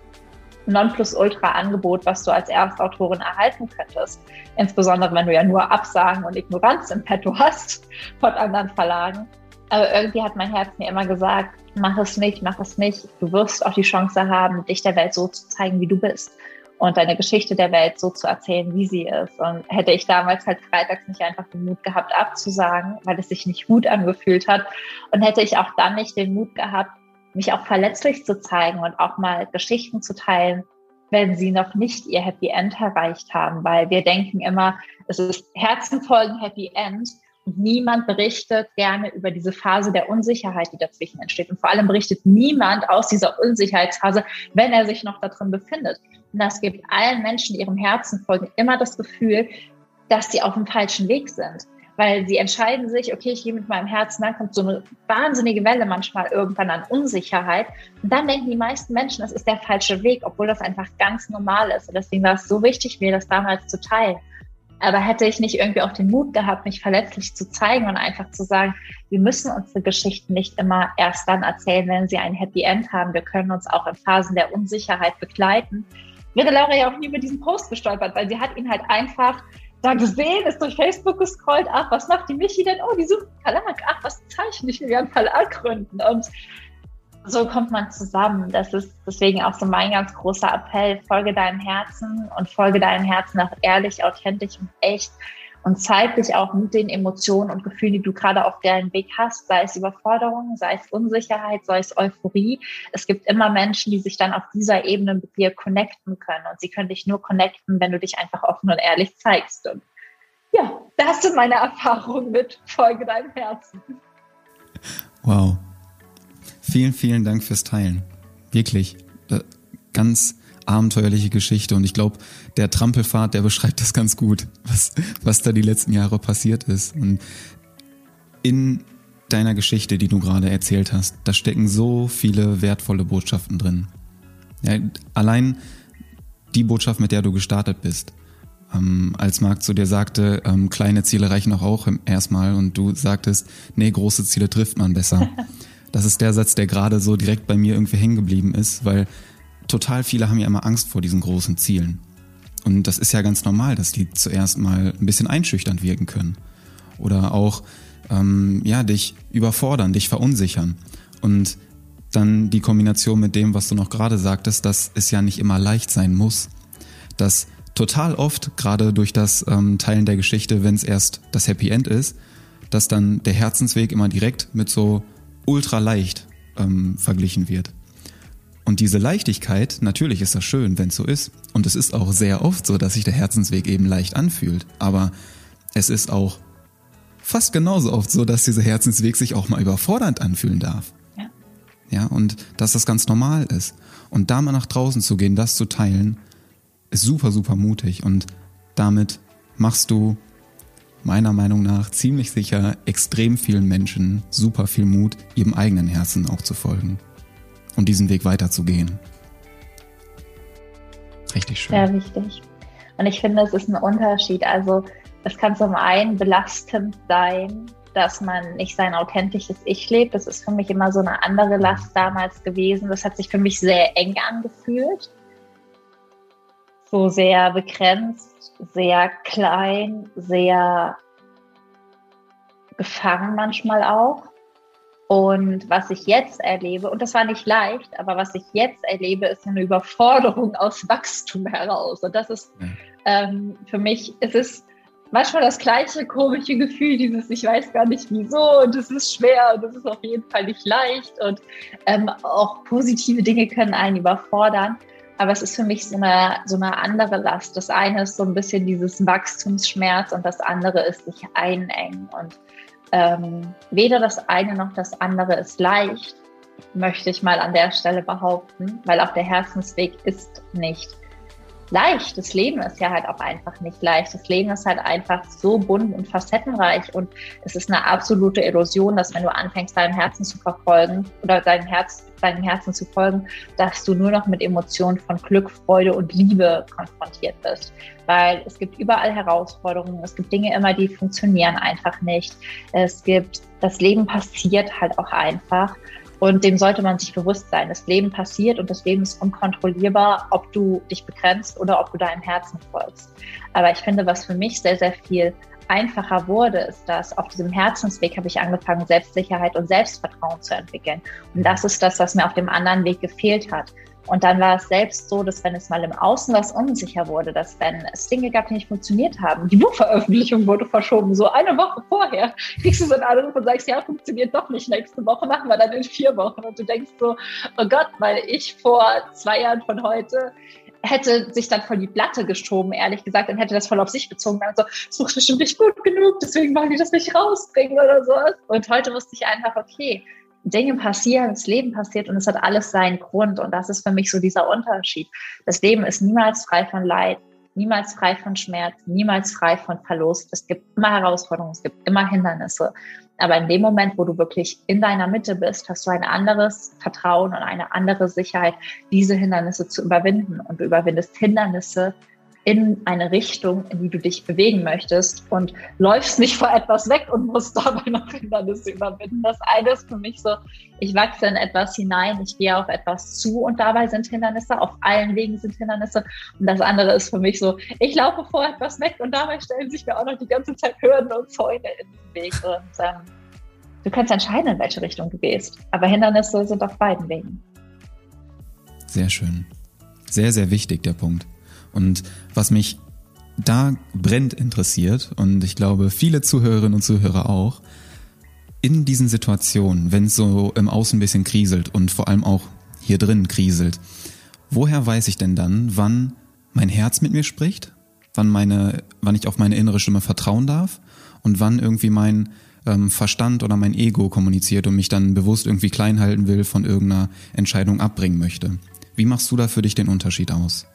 Nonplusultra-Angebot, was du als Erstautorin erhalten könntest. Insbesondere, wenn du ja nur Absagen und Ignoranz im Petto hast von anderen Verlagen. Aber irgendwie hat mein Herz mir immer gesagt, mach es nicht, mach es nicht. Du wirst auch die Chance haben, dich der Welt so zu zeigen, wie du bist und deine Geschichte der Welt so zu erzählen, wie sie ist. Und hätte ich damals halt freitags nicht einfach den Mut gehabt, abzusagen, weil es sich nicht gut angefühlt hat und hätte ich auch dann nicht den Mut gehabt, mich auch verletzlich zu zeigen und auch mal Geschichten zu teilen, wenn sie noch nicht ihr Happy End erreicht haben, weil wir denken immer, es ist Herzenfolgen Happy End und niemand berichtet gerne über diese Phase der Unsicherheit, die dazwischen entsteht. Und vor allem berichtet niemand aus dieser Unsicherheitsphase, wenn er sich noch da drin befindet. Und das gibt allen Menschen, die ihrem Herzen folgen, immer das Gefühl, dass sie auf dem falschen Weg sind. Weil sie entscheiden sich, okay, ich gehe mit meinem Herzen, dann kommt so eine wahnsinnige Welle manchmal irgendwann an Unsicherheit. Und dann denken die meisten Menschen, das ist der falsche Weg, obwohl das einfach ganz normal ist. Und deswegen war es so wichtig, mir das damals zu teilen. Aber hätte ich nicht irgendwie auch den Mut gehabt, mich verletzlich zu zeigen und einfach zu sagen, wir müssen unsere Geschichten nicht immer erst dann erzählen, wenn sie ein Happy End haben. Wir können uns auch in Phasen der Unsicherheit begleiten. Wäre Laura ja auch nie über diesen Post gestolpert, weil sie hat ihn halt einfach da gesehen, ist durch Facebook gescrollt, ach, was macht die Michi denn? Oh, die sucht einen Verlag. Ach, was zeichne ich? mir einen Verlag gründen. Und so kommt man zusammen. Das ist deswegen auch so mein ganz großer Appell. Folge deinem Herzen und folge deinem Herzen auch ehrlich, authentisch und echt. Und zeig dich auch mit den Emotionen und Gefühlen, die du gerade auf deinem Weg hast, sei es Überforderung, sei es Unsicherheit, sei es Euphorie. Es gibt immer Menschen, die sich dann auf dieser Ebene mit dir connecten können. Und sie können dich nur connecten, wenn du dich einfach offen und ehrlich zeigst. Und ja, das sind meine Erfahrungen mit Folge deinem Herzen. Wow. Vielen, vielen Dank fürs Teilen. Wirklich. Äh, ganz abenteuerliche Geschichte und ich glaube, der Trampelfahrt, der beschreibt das ganz gut, was, was da die letzten Jahre passiert ist. Und in deiner Geschichte, die du gerade erzählt hast, da stecken so viele wertvolle Botschaften drin. Ja, allein die Botschaft, mit der du gestartet bist. Ähm, als Marc zu dir sagte, ähm, kleine Ziele reichen auch, auch erstmal und du sagtest, nee, große Ziele trifft man besser. Das ist der Satz, der gerade so direkt bei mir irgendwie hängen geblieben ist, weil total viele haben ja immer Angst vor diesen großen Zielen. Und das ist ja ganz normal, dass die zuerst mal ein bisschen einschüchternd wirken können. Oder auch, ähm, ja, dich überfordern, dich verunsichern. Und dann die Kombination mit dem, was du noch gerade sagtest, dass es ja nicht immer leicht sein muss. Dass total oft, gerade durch das ähm, Teilen der Geschichte, wenn es erst das Happy End ist, dass dann der Herzensweg immer direkt mit so ultra leicht ähm, verglichen wird. Und diese Leichtigkeit, natürlich ist das schön, wenn es so ist. Und es ist auch sehr oft so, dass sich der Herzensweg eben leicht anfühlt. Aber es ist auch fast genauso oft so, dass dieser Herzensweg sich auch mal überfordernd anfühlen darf. Ja. Ja, und dass das ganz normal ist. Und da mal nach draußen zu gehen, das zu teilen, ist super, super mutig. Und damit machst du meiner Meinung nach ziemlich sicher extrem vielen Menschen super viel Mut, ihrem eigenen Herzen auch zu folgen und diesen Weg weiterzugehen. Richtig schön. Sehr wichtig. Und ich finde, es ist ein Unterschied. Also es kann zum einen belastend sein, dass man nicht sein authentisches Ich lebt. Das ist für mich immer so eine andere Last damals gewesen. Das hat sich für mich sehr eng angefühlt. So sehr begrenzt, sehr klein, sehr gefangen manchmal auch. Und was ich jetzt erlebe, und das war nicht leicht, aber was ich jetzt erlebe, ist eine Überforderung aus Wachstum heraus. Und das ist ähm, für mich, es ist manchmal das gleiche komische Gefühl, dieses ich weiß gar nicht wieso und es ist schwer und es ist auf jeden Fall nicht leicht und ähm, auch positive Dinge können einen überfordern. Aber es ist für mich so eine, so eine andere Last. Das eine ist so ein bisschen dieses Wachstumsschmerz und das andere ist sich einengen. Und ähm, weder das eine noch das andere ist leicht, möchte ich mal an der Stelle behaupten, weil auch der Herzensweg ist nicht leicht. Das Leben ist ja halt auch einfach nicht leicht. Das Leben ist halt einfach so bunt und facettenreich und es ist eine absolute Illusion, dass wenn du anfängst, deinem Herzen zu verfolgen oder deinem Herz, deinem Herzen zu folgen, dass du nur noch mit Emotionen von Glück, Freude und Liebe konfrontiert bist. Weil es gibt überall Herausforderungen, es gibt Dinge immer, die funktionieren einfach nicht. Es gibt, das Leben passiert halt auch einfach. Und dem sollte man sich bewusst sein. Das Leben passiert und das Leben ist unkontrollierbar, ob du dich begrenzt oder ob du deinem Herzen folgst. Aber ich finde, was für mich sehr, sehr viel einfacher wurde, ist, dass auf diesem Herzensweg habe ich angefangen, Selbstsicherheit und Selbstvertrauen zu entwickeln. Und das ist das, was mir auf dem anderen Weg gefehlt hat. Und dann war es selbst so, dass wenn es mal im Außen was unsicher wurde, dass wenn es Dinge gab, die nicht funktioniert haben, die Buchveröffentlichung wurde verschoben, so eine Woche vorher kriegst du so einen Anruf und sagst, ja, funktioniert doch nicht, nächste Woche machen wir dann in vier Wochen. Und du denkst so, oh Gott, weil ich vor zwei Jahren von heute hätte sich dann voll die Platte geschoben, ehrlich gesagt, und hätte das voll auf sich bezogen. Also, es ist bestimmt nicht gut genug, deswegen wollen die das nicht rausbringen oder so. Und heute wusste ich einfach, okay, Dinge passieren, das Leben passiert und es hat alles seinen Grund. Und das ist für mich so dieser Unterschied. Das Leben ist niemals frei von Leid, niemals frei von Schmerz, niemals frei von Verlust. Es gibt immer Herausforderungen, es gibt immer Hindernisse. Aber in dem Moment, wo du wirklich in deiner Mitte bist, hast du ein anderes Vertrauen und eine andere Sicherheit, diese Hindernisse zu überwinden. Und du überwindest Hindernisse, in eine Richtung, in die du dich bewegen möchtest und läufst nicht vor etwas weg und musst dabei noch Hindernisse überwinden. Das eine ist für mich so, ich wachse in etwas hinein, ich gehe auf etwas zu und dabei sind Hindernisse, auf allen Wegen sind Hindernisse. Und das andere ist für mich so, ich laufe vor etwas weg und dabei stellen sich mir auch noch die ganze Zeit Hürden und Zäune in den Weg. Und ähm, du kannst entscheiden, in welche Richtung du gehst. Aber Hindernisse sind auf beiden Wegen. Sehr schön. Sehr, sehr wichtig, der Punkt. Und was mich da brennt interessiert, und ich glaube viele Zuhörerinnen und Zuhörer auch, in diesen Situationen, wenn es so im Außen ein bisschen kriselt und vor allem auch hier drin kriselt, woher weiß ich denn dann, wann mein Herz mit mir spricht, wann meine, wann ich auf meine innere Stimme vertrauen darf und wann irgendwie mein ähm, Verstand oder mein Ego kommuniziert und mich dann bewusst irgendwie klein halten will, von irgendeiner Entscheidung abbringen möchte. Wie machst du da für dich den Unterschied aus?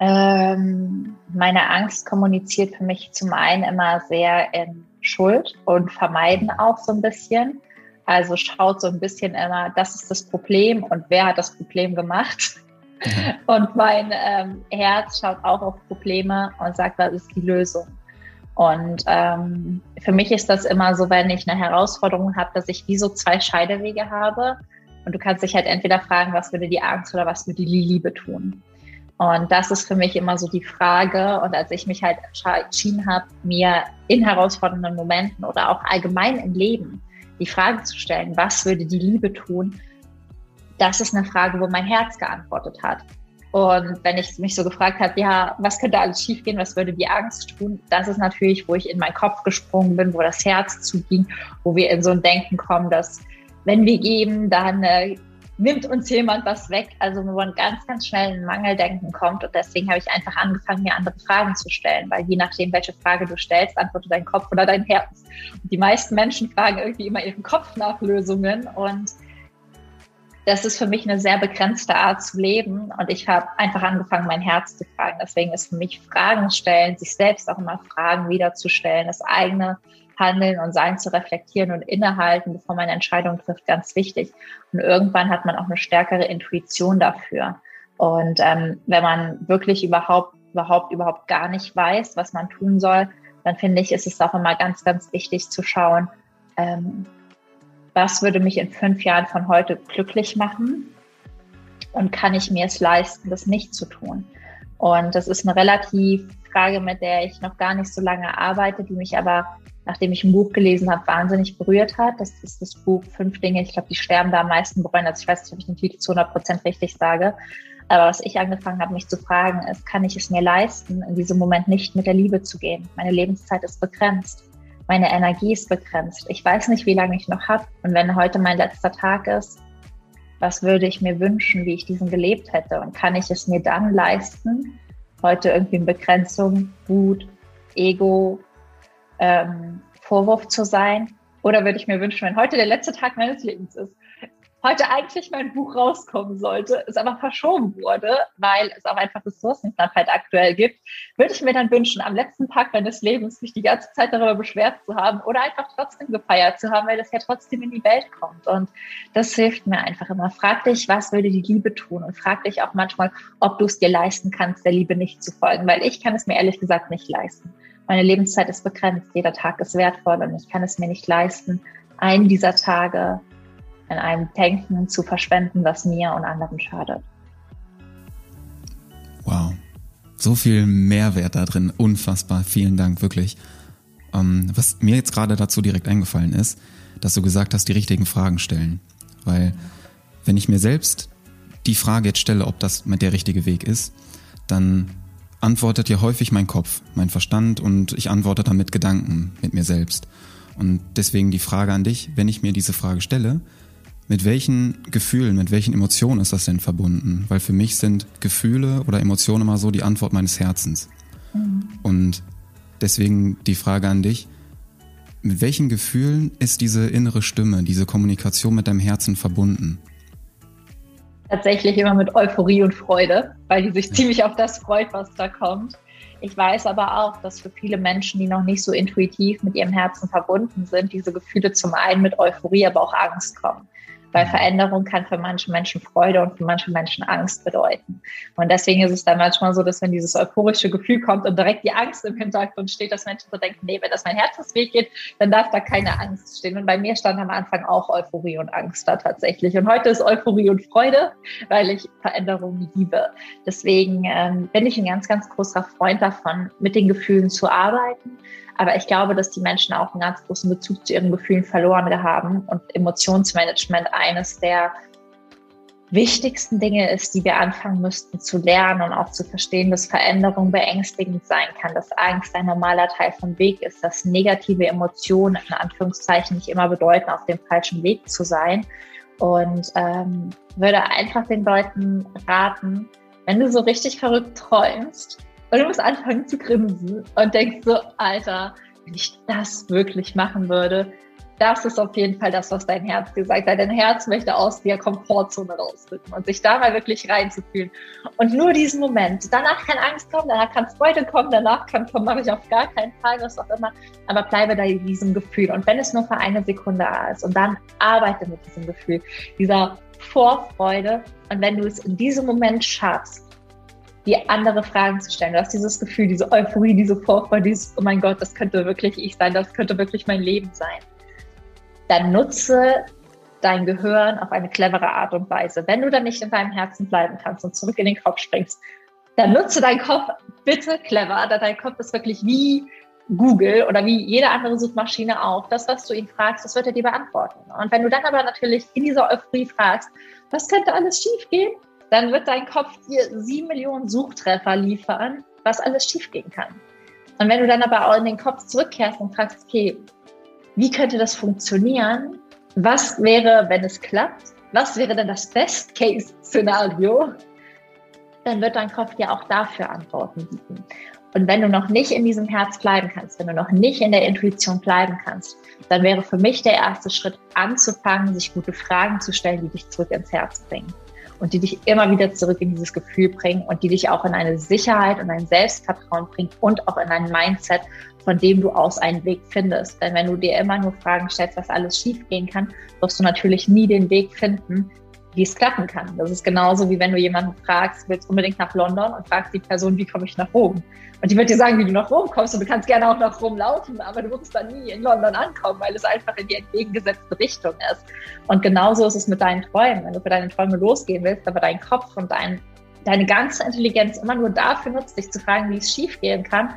Ähm, meine Angst kommuniziert für mich zum einen immer sehr in Schuld und vermeiden auch so ein bisschen. Also schaut so ein bisschen immer, das ist das Problem und wer hat das Problem gemacht. Mhm. Und mein ähm, Herz schaut auch auf Probleme und sagt, was ist die Lösung. Und ähm, für mich ist das immer so, wenn ich eine Herausforderung habe, dass ich wie so zwei Scheidewege habe. Und du kannst dich halt entweder fragen, was würde die Angst oder was würde die Liebe tun. Und das ist für mich immer so die Frage. Und als ich mich halt entschieden habe, mir in herausfordernden Momenten oder auch allgemein im Leben die Frage zu stellen, was würde die Liebe tun, das ist eine Frage, wo mein Herz geantwortet hat. Und wenn ich mich so gefragt habe, ja, was könnte alles schiefgehen, was würde die Angst tun, das ist natürlich, wo ich in meinen Kopf gesprungen bin, wo das Herz zuging, wo wir in so ein Denken kommen, dass wenn wir geben, dann äh, nimmt uns jemand was weg. Also wo man ganz, ganz schnell in Mangeldenken kommt. Und deswegen habe ich einfach angefangen, mir andere Fragen zu stellen, weil je nachdem, welche Frage du stellst, antwortet dein Kopf oder dein Herz. Und die meisten Menschen fragen irgendwie immer ihren Kopf nach Lösungen und das ist für mich eine sehr begrenzte Art zu leben und ich habe einfach angefangen, mein Herz zu fragen. Deswegen ist für mich Fragen stellen, sich selbst auch immer Fragen wiederzustellen, das eigene Handeln und Sein zu reflektieren und innehalten, bevor man eine Entscheidung trifft, ganz wichtig. Und irgendwann hat man auch eine stärkere Intuition dafür. Und ähm, wenn man wirklich überhaupt, überhaupt, überhaupt gar nicht weiß, was man tun soll, dann finde ich, ist es auch immer ganz, ganz wichtig zu schauen, ähm, was würde mich in fünf Jahren von heute glücklich machen und kann ich mir es leisten, das nicht zu tun? Und das ist eine relativ Frage, mit der ich noch gar nicht so lange arbeite, die mich aber, nachdem ich ein Buch gelesen habe, wahnsinnig berührt hat. Das ist das Buch Fünf Dinge, ich glaube, die sterben da am meisten bereuen. Also ich weiß nicht, ob ich den Titel zu 100 Prozent richtig sage. Aber was ich angefangen habe, mich zu fragen, ist, kann ich es mir leisten, in diesem Moment nicht mit der Liebe zu gehen? Meine Lebenszeit ist begrenzt meine Energie ist begrenzt. Ich weiß nicht, wie lange ich noch habe. Und wenn heute mein letzter Tag ist, was würde ich mir wünschen, wie ich diesen gelebt hätte? Und kann ich es mir dann leisten, heute irgendwie in Begrenzung, Wut, Ego, ähm, Vorwurf zu sein? Oder würde ich mir wünschen, wenn heute der letzte Tag meines Lebens ist, heute eigentlich mein Buch rauskommen sollte, es aber verschoben wurde, weil es auch einfach Ressourcenknappheit aktuell gibt, würde ich mir dann wünschen, am letzten Tag meines Lebens mich die ganze Zeit darüber beschwert zu haben oder einfach trotzdem gefeiert zu haben, weil das ja trotzdem in die Welt kommt. Und das hilft mir einfach immer. Frag dich, was würde die Liebe tun? Und frag dich auch manchmal, ob du es dir leisten kannst, der Liebe nicht zu folgen, weil ich kann es mir ehrlich gesagt nicht leisten. Meine Lebenszeit ist begrenzt, jeder Tag ist wertvoll und ich kann es mir nicht leisten, einen dieser Tage in einem Denken zu verschwenden, was mir und anderen schadet. Wow. So viel Mehrwert da drin. Unfassbar. Vielen Dank, wirklich. Ähm, was mir jetzt gerade dazu direkt eingefallen ist, dass du gesagt hast, die richtigen Fragen stellen. Weil, wenn ich mir selbst die Frage jetzt stelle, ob das mit der richtige Weg ist, dann antwortet ja häufig mein Kopf, mein Verstand und ich antworte dann mit Gedanken, mit mir selbst. Und deswegen die Frage an dich, wenn ich mir diese Frage stelle, mit welchen Gefühlen, mit welchen Emotionen ist das denn verbunden? Weil für mich sind Gefühle oder Emotionen immer so die Antwort meines Herzens. Mhm. Und deswegen die Frage an dich, mit welchen Gefühlen ist diese innere Stimme, diese Kommunikation mit deinem Herzen verbunden? Tatsächlich immer mit Euphorie und Freude, weil die sich ziemlich auf das freut, was da kommt. Ich weiß aber auch, dass für viele Menschen, die noch nicht so intuitiv mit ihrem Herzen verbunden sind, diese Gefühle zum einen mit Euphorie, aber auch Angst kommen weil Veränderung kann für manche Menschen Freude und für manche Menschen Angst bedeuten. Und deswegen ist es dann manchmal so, dass wenn dieses euphorische Gefühl kommt und direkt die Angst im Hintergrund steht, dass Menschen so denken, nee, wenn das mein Herzensweg geht, dann darf da keine Angst stehen. Und bei mir stand am Anfang auch Euphorie und Angst da tatsächlich. Und heute ist Euphorie und Freude, weil ich Veränderung liebe. Deswegen ähm, bin ich ein ganz, ganz großer Freund davon, mit den Gefühlen zu arbeiten aber ich glaube, dass die Menschen auch einen ganz großen Bezug zu ihren Gefühlen verloren haben und Emotionsmanagement eines der wichtigsten Dinge ist, die wir anfangen müssten zu lernen und auch zu verstehen, dass Veränderung beängstigend sein kann, dass Angst ein normaler Teil vom Weg ist, dass negative Emotionen in Anführungszeichen nicht immer bedeuten, auf dem falschen Weg zu sein. Und ähm, würde einfach den Leuten raten, wenn du so richtig verrückt träumst, und du musst anfangen zu grinsen und denkst so, Alter, wenn ich das wirklich machen würde, das ist auf jeden Fall das, was dein Herz gesagt hat. Dein Herz möchte aus der Komfortzone rausrücken und sich da mal wirklich reinzufühlen. Und nur diesen Moment. Danach kann Angst kommen, danach kann Freude kommen, danach kann kommen, mache ich auf gar keinen Fall, was auch immer. Aber bleibe da in diesem Gefühl. Und wenn es nur für eine Sekunde ist und dann arbeite mit diesem Gefühl, dieser Vorfreude. Und wenn du es in diesem Moment schaffst, die andere Fragen zu stellen. Du hast dieses Gefühl, diese Euphorie, diese Vorfreude, dieses, oh mein Gott, das könnte wirklich ich sein, das könnte wirklich mein Leben sein. Dann nutze dein Gehirn auf eine clevere Art und Weise. Wenn du dann nicht in deinem Herzen bleiben kannst und zurück in den Kopf springst, dann nutze deinen Kopf bitte clever, da dein Kopf ist wirklich wie Google oder wie jede andere Suchmaschine auch. Das, was du ihn fragst, das wird er dir beantworten. Und wenn du dann aber natürlich in dieser Euphorie fragst, was könnte alles schiefgehen? Dann wird dein Kopf dir sieben Millionen Suchtreffer liefern, was alles schiefgehen kann. Und wenn du dann aber auch in den Kopf zurückkehrst und fragst, okay, wie könnte das funktionieren? Was wäre, wenn es klappt? Was wäre denn das Best-Case-Szenario? Dann wird dein Kopf dir auch dafür Antworten bieten. Und wenn du noch nicht in diesem Herz bleiben kannst, wenn du noch nicht in der Intuition bleiben kannst, dann wäre für mich der erste Schritt anzufangen, sich gute Fragen zu stellen, die dich zurück ins Herz bringen und die dich immer wieder zurück in dieses Gefühl bringen und die dich auch in eine Sicherheit und ein Selbstvertrauen bringen und auch in ein Mindset, von dem du aus einen Weg findest. Denn wenn du dir immer nur Fragen stellst, was alles schiefgehen kann, wirst du natürlich nie den Weg finden, wie es klappen kann. Das ist genauso wie wenn du jemanden fragst, willst unbedingt nach London und fragst die Person, wie komme ich nach Rom? Und die wird dir sagen, wie du nach Rom kommst und du kannst gerne auch nach Rom laufen, aber du wirst dann nie in London ankommen, weil es einfach in die entgegengesetzte Richtung ist. Und genauso ist es mit deinen Träumen. Wenn du für deine Träume losgehen willst, aber dein Kopf und dein, deine ganze Intelligenz immer nur dafür nutzt, dich zu fragen, wie es schief gehen kann,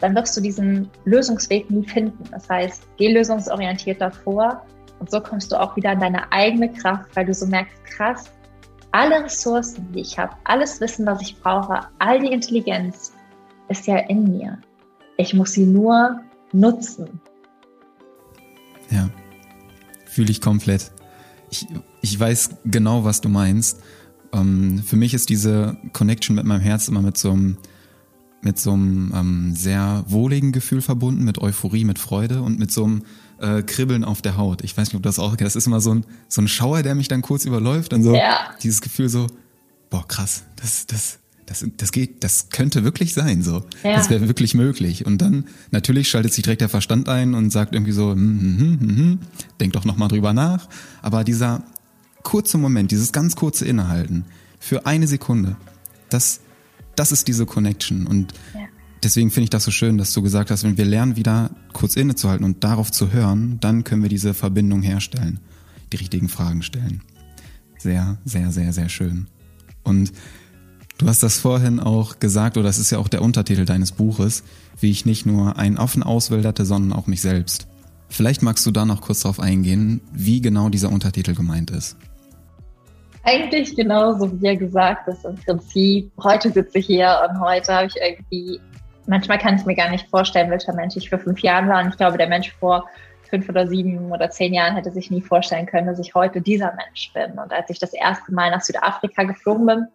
dann wirst du diesen Lösungsweg nie finden. Das heißt, geh lösungsorientiert davor und so kommst du auch wieder an deine eigene Kraft, weil du so merkst, krass, alle Ressourcen, die ich habe, alles Wissen, was ich brauche, all die Intelligenz ist ja in mir. Ich muss sie nur nutzen. Ja, fühle ich komplett. Ich, ich weiß genau, was du meinst. Ähm, für mich ist diese Connection mit meinem Herz immer mit so einem, mit so einem ähm, sehr wohligen Gefühl verbunden, mit Euphorie, mit Freude und mit so einem äh, Kribbeln auf der Haut. Ich weiß nicht, ob das auch. Das ist immer so ein, so ein Schauer, der mich dann kurz überläuft und so ja. dieses Gefühl so, boah, krass, das, das, das, das geht, das könnte wirklich sein, so. Ja. Das wäre wirklich möglich. Und dann, natürlich schaltet sich direkt der Verstand ein und sagt irgendwie so, hm, hm, hm, hm, hm denk doch nochmal drüber nach. Aber dieser kurze Moment, dieses ganz kurze Innehalten für eine Sekunde, das, das ist diese Connection. Und ja deswegen finde ich das so schön, dass du gesagt hast, wenn wir lernen, wieder kurz innezuhalten und darauf zu hören, dann können wir diese Verbindung herstellen, die richtigen Fragen stellen. Sehr, sehr, sehr, sehr schön. Und du hast das vorhin auch gesagt, oder das ist ja auch der Untertitel deines Buches, wie ich nicht nur einen Affen auswilderte, sondern auch mich selbst. Vielleicht magst du da noch kurz darauf eingehen, wie genau dieser Untertitel gemeint ist. Eigentlich genauso, wie er gesagt ist. Im Prinzip, heute sitze ich hier und heute habe ich irgendwie manchmal kann ich mir gar nicht vorstellen, welcher Mensch ich vor fünf Jahren war. Und ich glaube, der Mensch vor fünf oder sieben oder zehn Jahren hätte sich nie vorstellen können, dass ich heute dieser Mensch bin. Und als ich das erste Mal nach Südafrika geflogen bin,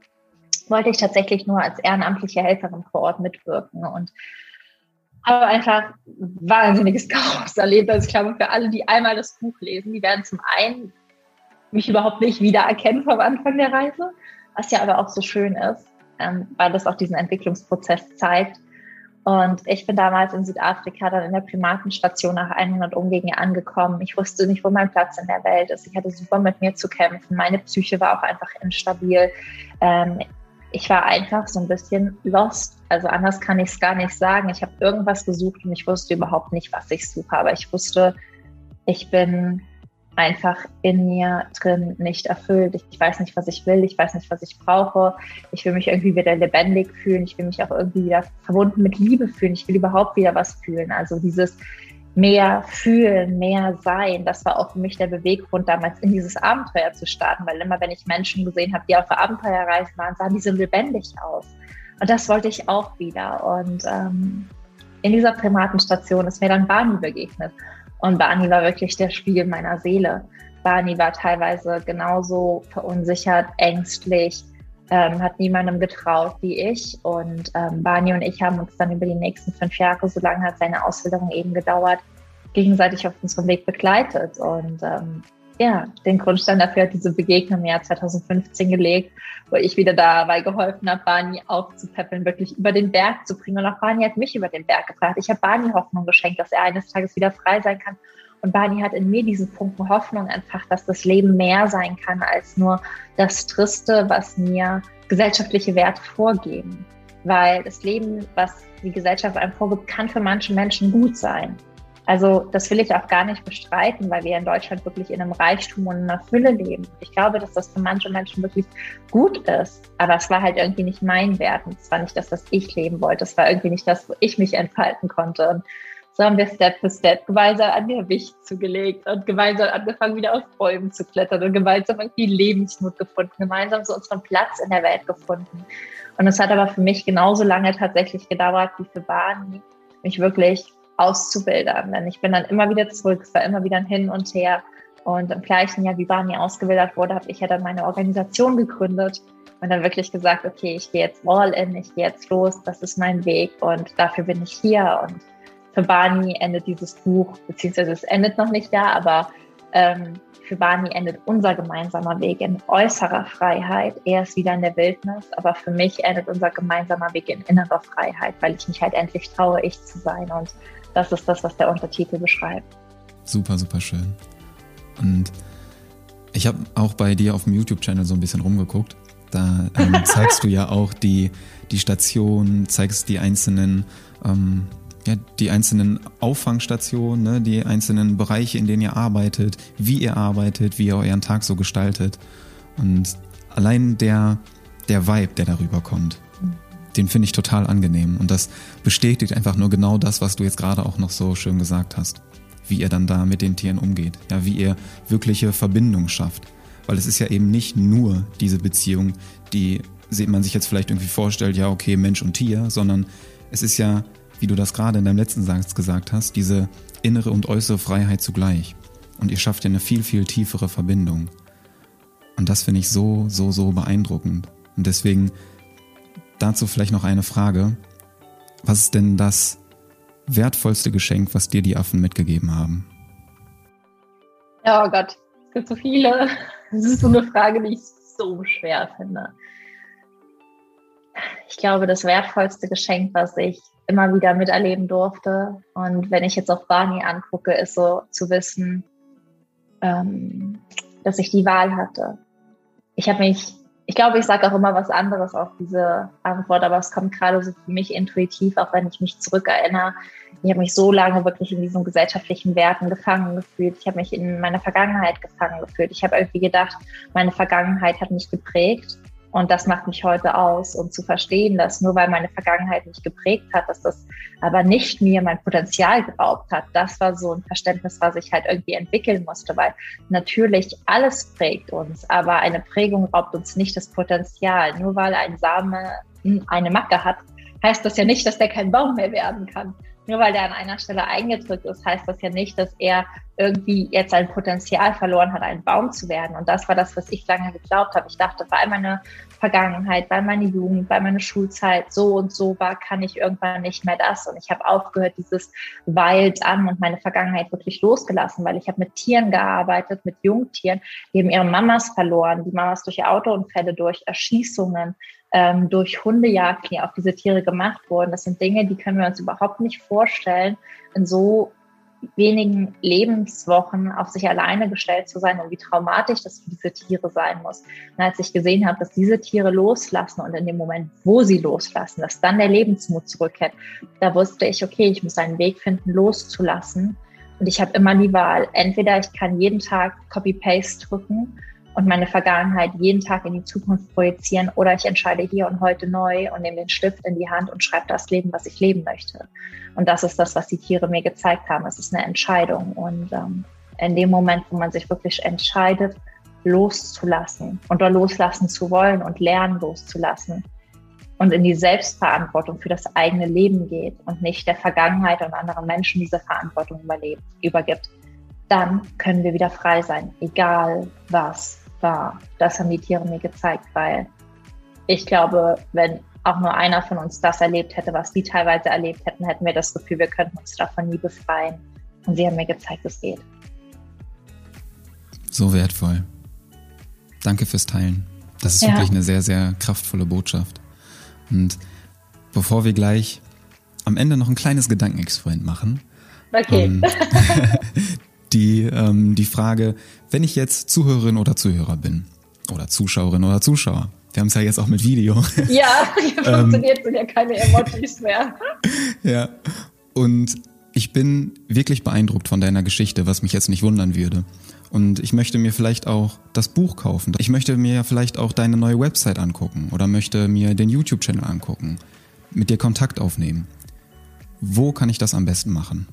wollte ich tatsächlich nur als ehrenamtliche Helferin vor Ort mitwirken und habe einfach wahnsinniges Chaos erlebt. Also ich glaube, für alle, die einmal das Buch lesen, die werden zum einen mich überhaupt nicht wiedererkennen vom Anfang der Reise, was ja aber auch so schön ist, ähm, weil das auch diesen Entwicklungsprozess zeigt und ich bin damals in Südafrika dann in der Primatenstation nach 100 Umwegen angekommen. Ich wusste nicht, wo mein Platz in der Welt ist. Ich hatte super mit mir zu kämpfen. Meine Psyche war auch einfach instabil. Ähm, ich war einfach so ein bisschen lost. Also anders kann ich es gar nicht sagen. Ich habe irgendwas gesucht und ich wusste überhaupt nicht, was ich suche. Aber ich wusste, ich bin einfach in mir drin nicht erfüllt. Ich, weiß nicht, was ich will, ich weiß nicht, was ich brauche. Ich will mich irgendwie wieder lebendig fühlen, ich will mich auch irgendwie wieder verbunden mit Liebe fühlen, ich will überhaupt wieder was fühlen. Also dieses mehr fühlen, mehr sein, das war auch für mich der Beweggrund, damals in dieses Abenteuer zu starten, weil immer wenn ich Menschen gesehen habe, die auf der Abenteuerreise waren, sahen die so lebendig aus. Und das wollte ich auch wieder. Und ähm, in dieser Primatenstation ist mir dann Barney begegnet. Und Barney war wirklich der Spiegel meiner Seele. Barney war teilweise genauso verunsichert, ängstlich, ähm, hat niemandem getraut wie ich. Und ähm, Barney und ich haben uns dann über die nächsten fünf Jahre, so lange hat seine Ausbildung eben gedauert, gegenseitig auf unserem Weg begleitet. Und ähm, ja, den Grundstein dafür hat diese Begegnung im Jahr 2015 gelegt, wo ich wieder dabei geholfen habe, Barney aufzupäppeln, wirklich über den Berg zu bringen. Und auch Barney hat mich über den Berg gebracht. Ich habe Barney Hoffnung geschenkt, dass er eines Tages wieder frei sein kann. Und Barney hat in mir diesen Funken Hoffnung entfacht, dass das Leben mehr sein kann als nur das Triste, was mir gesellschaftliche Werte vorgeben. Weil das Leben, was die Gesellschaft einem vorgibt, kann für manche Menschen gut sein. Also das will ich auch gar nicht bestreiten, weil wir in Deutschland wirklich in einem Reichtum und in einer Fülle leben. Ich glaube, dass das für manche Menschen wirklich gut ist, aber es war halt irgendwie nicht mein Wert es war nicht das, was ich leben wollte. Es war irgendwie nicht das, wo ich mich entfalten konnte. Und so haben wir Step für Step gemeinsam an mir Wicht zugelegt und gemeinsam angefangen, wieder auf Bäumen zu klettern und gemeinsam irgendwie Lebensmut gefunden, gemeinsam so unseren Platz in der Welt gefunden. Und es hat aber für mich genauso lange tatsächlich gedauert wie für Barney, mich wirklich auszubildern. Denn ich bin dann immer wieder zurück, es war immer wieder ein Hin und Her. Und im gleichen Jahr, wie Barney ausgewildert wurde, habe ich ja dann meine Organisation gegründet und dann wirklich gesagt, okay, ich gehe jetzt all in, ich gehe jetzt los, das ist mein Weg und dafür bin ich hier. Und für Barney endet dieses Buch, beziehungsweise es endet noch nicht da, aber ähm, für Barney endet unser gemeinsamer Weg in äußerer Freiheit. Er ist wieder in der Wildnis, aber für mich endet unser gemeinsamer Weg in innerer Freiheit, weil ich mich halt endlich traue, ich zu sein. Und das ist das, was der Untertitel beschreibt. Super, super schön. Und ich habe auch bei dir auf dem YouTube-Channel so ein bisschen rumgeguckt. Da ähm, zeigst du ja auch die, die Station, zeigst die einzelnen, ähm, ja, die einzelnen Auffangstationen, ne, die einzelnen Bereiche, in denen ihr arbeitet, wie ihr arbeitet, wie ihr euren Tag so gestaltet. Und allein der, der Vibe, der darüber kommt, den finde ich total angenehm. Und das bestätigt einfach nur genau das, was du jetzt gerade auch noch so schön gesagt hast wie ihr dann da mit den Tieren umgeht, ja, wie ihr wirkliche Verbindung schafft. Weil es ist ja eben nicht nur diese Beziehung, die man sich jetzt vielleicht irgendwie vorstellt, ja, okay, Mensch und Tier, sondern es ist ja, wie du das gerade in deinem letzten Satz gesagt hast, diese innere und äußere Freiheit zugleich. Und ihr schafft ja eine viel, viel tiefere Verbindung. Und das finde ich so, so, so beeindruckend. Und deswegen dazu vielleicht noch eine Frage. Was ist denn das wertvollste Geschenk, was dir die Affen mitgegeben haben? Oh Gott, es gibt so viele. Das ist so eine Frage, die ich so schwer finde. Ich glaube, das wertvollste Geschenk, was ich immer wieder miterleben durfte, und wenn ich jetzt auch Barney angucke, ist so zu wissen, ähm, dass ich die Wahl hatte. Ich habe mich ich glaube, ich sage auch immer was anderes auf diese Antwort, aber es kommt gerade so für mich intuitiv, auch wenn ich mich zurückerinnere. Ich habe mich so lange wirklich in diesen gesellschaftlichen Werten gefangen gefühlt. Ich habe mich in meiner Vergangenheit gefangen gefühlt. Ich habe irgendwie gedacht, meine Vergangenheit hat mich geprägt und das macht mich heute aus. Und zu verstehen, dass nur weil meine Vergangenheit mich geprägt hat, dass das aber nicht mir mein Potenzial geraubt hat, das war so ein Verständnis, was ich halt irgendwie entwickeln musste. Weil natürlich alles prägt uns, aber eine Prägung raubt uns nicht das Potenzial. Nur weil ein Same eine Macke hat, heißt das ja nicht, dass der kein Baum mehr werden kann. Nur weil der an einer Stelle eingedrückt ist, heißt das ja nicht, dass er irgendwie jetzt sein Potenzial verloren hat, ein Baum zu werden. Und das war das, was ich lange geglaubt habe. Ich dachte, weil meine Vergangenheit, weil meine Jugend, weil meine Schulzeit so und so war, kann ich irgendwann nicht mehr das. Und ich habe aufgehört, dieses Wild an und meine Vergangenheit wirklich losgelassen, weil ich habe mit Tieren gearbeitet, mit Jungtieren, die haben ihre Mamas verloren, die Mamas durch Autounfälle, durch Erschießungen, ähm, durch Hundejagd, die auf diese Tiere gemacht wurden. Das sind Dinge, die können wir uns überhaupt nicht vorstellen, in so wenigen Lebenswochen auf sich alleine gestellt zu sein und wie traumatisch das für diese Tiere sein muss. Und als ich gesehen habe, dass diese Tiere loslassen und in dem Moment, wo sie loslassen, dass dann der Lebensmut zurückkehrt, da wusste ich, okay, ich muss einen Weg finden, loszulassen. Und ich habe immer die Wahl, entweder ich kann jeden Tag Copy-Paste drücken und meine Vergangenheit jeden Tag in die Zukunft projizieren oder ich entscheide hier und heute neu und nehme den Stift in die Hand und schreibe das Leben, was ich leben möchte. Und das ist das, was die Tiere mir gezeigt haben. Es ist eine Entscheidung. Und ähm, in dem Moment, wo man sich wirklich entscheidet, loszulassen oder loslassen zu wollen und lernen loszulassen und in die Selbstverantwortung für das eigene Leben geht und nicht der Vergangenheit und anderen Menschen diese Verantwortung überlebt, übergibt, dann können wir wieder frei sein, egal was war. Das haben die Tiere mir gezeigt, weil ich glaube, wenn auch nur einer von uns das erlebt hätte, was die teilweise erlebt hätten, hätten wir das Gefühl, wir könnten uns davon nie befreien. Und sie haben mir gezeigt, es geht. So wertvoll. Danke fürs Teilen. Das ist ja. wirklich eine sehr, sehr kraftvolle Botschaft. Und bevor wir gleich am Ende noch ein kleines Gedankenexperiment machen, okay. ähm, die, ähm, die Frage, wenn ich jetzt Zuhörerin oder Zuhörer bin oder Zuschauerin oder Zuschauer, wir haben es ja jetzt auch mit Video. Ja, hier funktioniert ähm, sind ja keine Emojis mehr. Ja, und ich bin wirklich beeindruckt von deiner Geschichte, was mich jetzt nicht wundern würde. Und ich möchte mir vielleicht auch das Buch kaufen. Ich möchte mir vielleicht auch deine neue Website angucken oder möchte mir den YouTube-Channel angucken, mit dir Kontakt aufnehmen. Wo kann ich das am besten machen?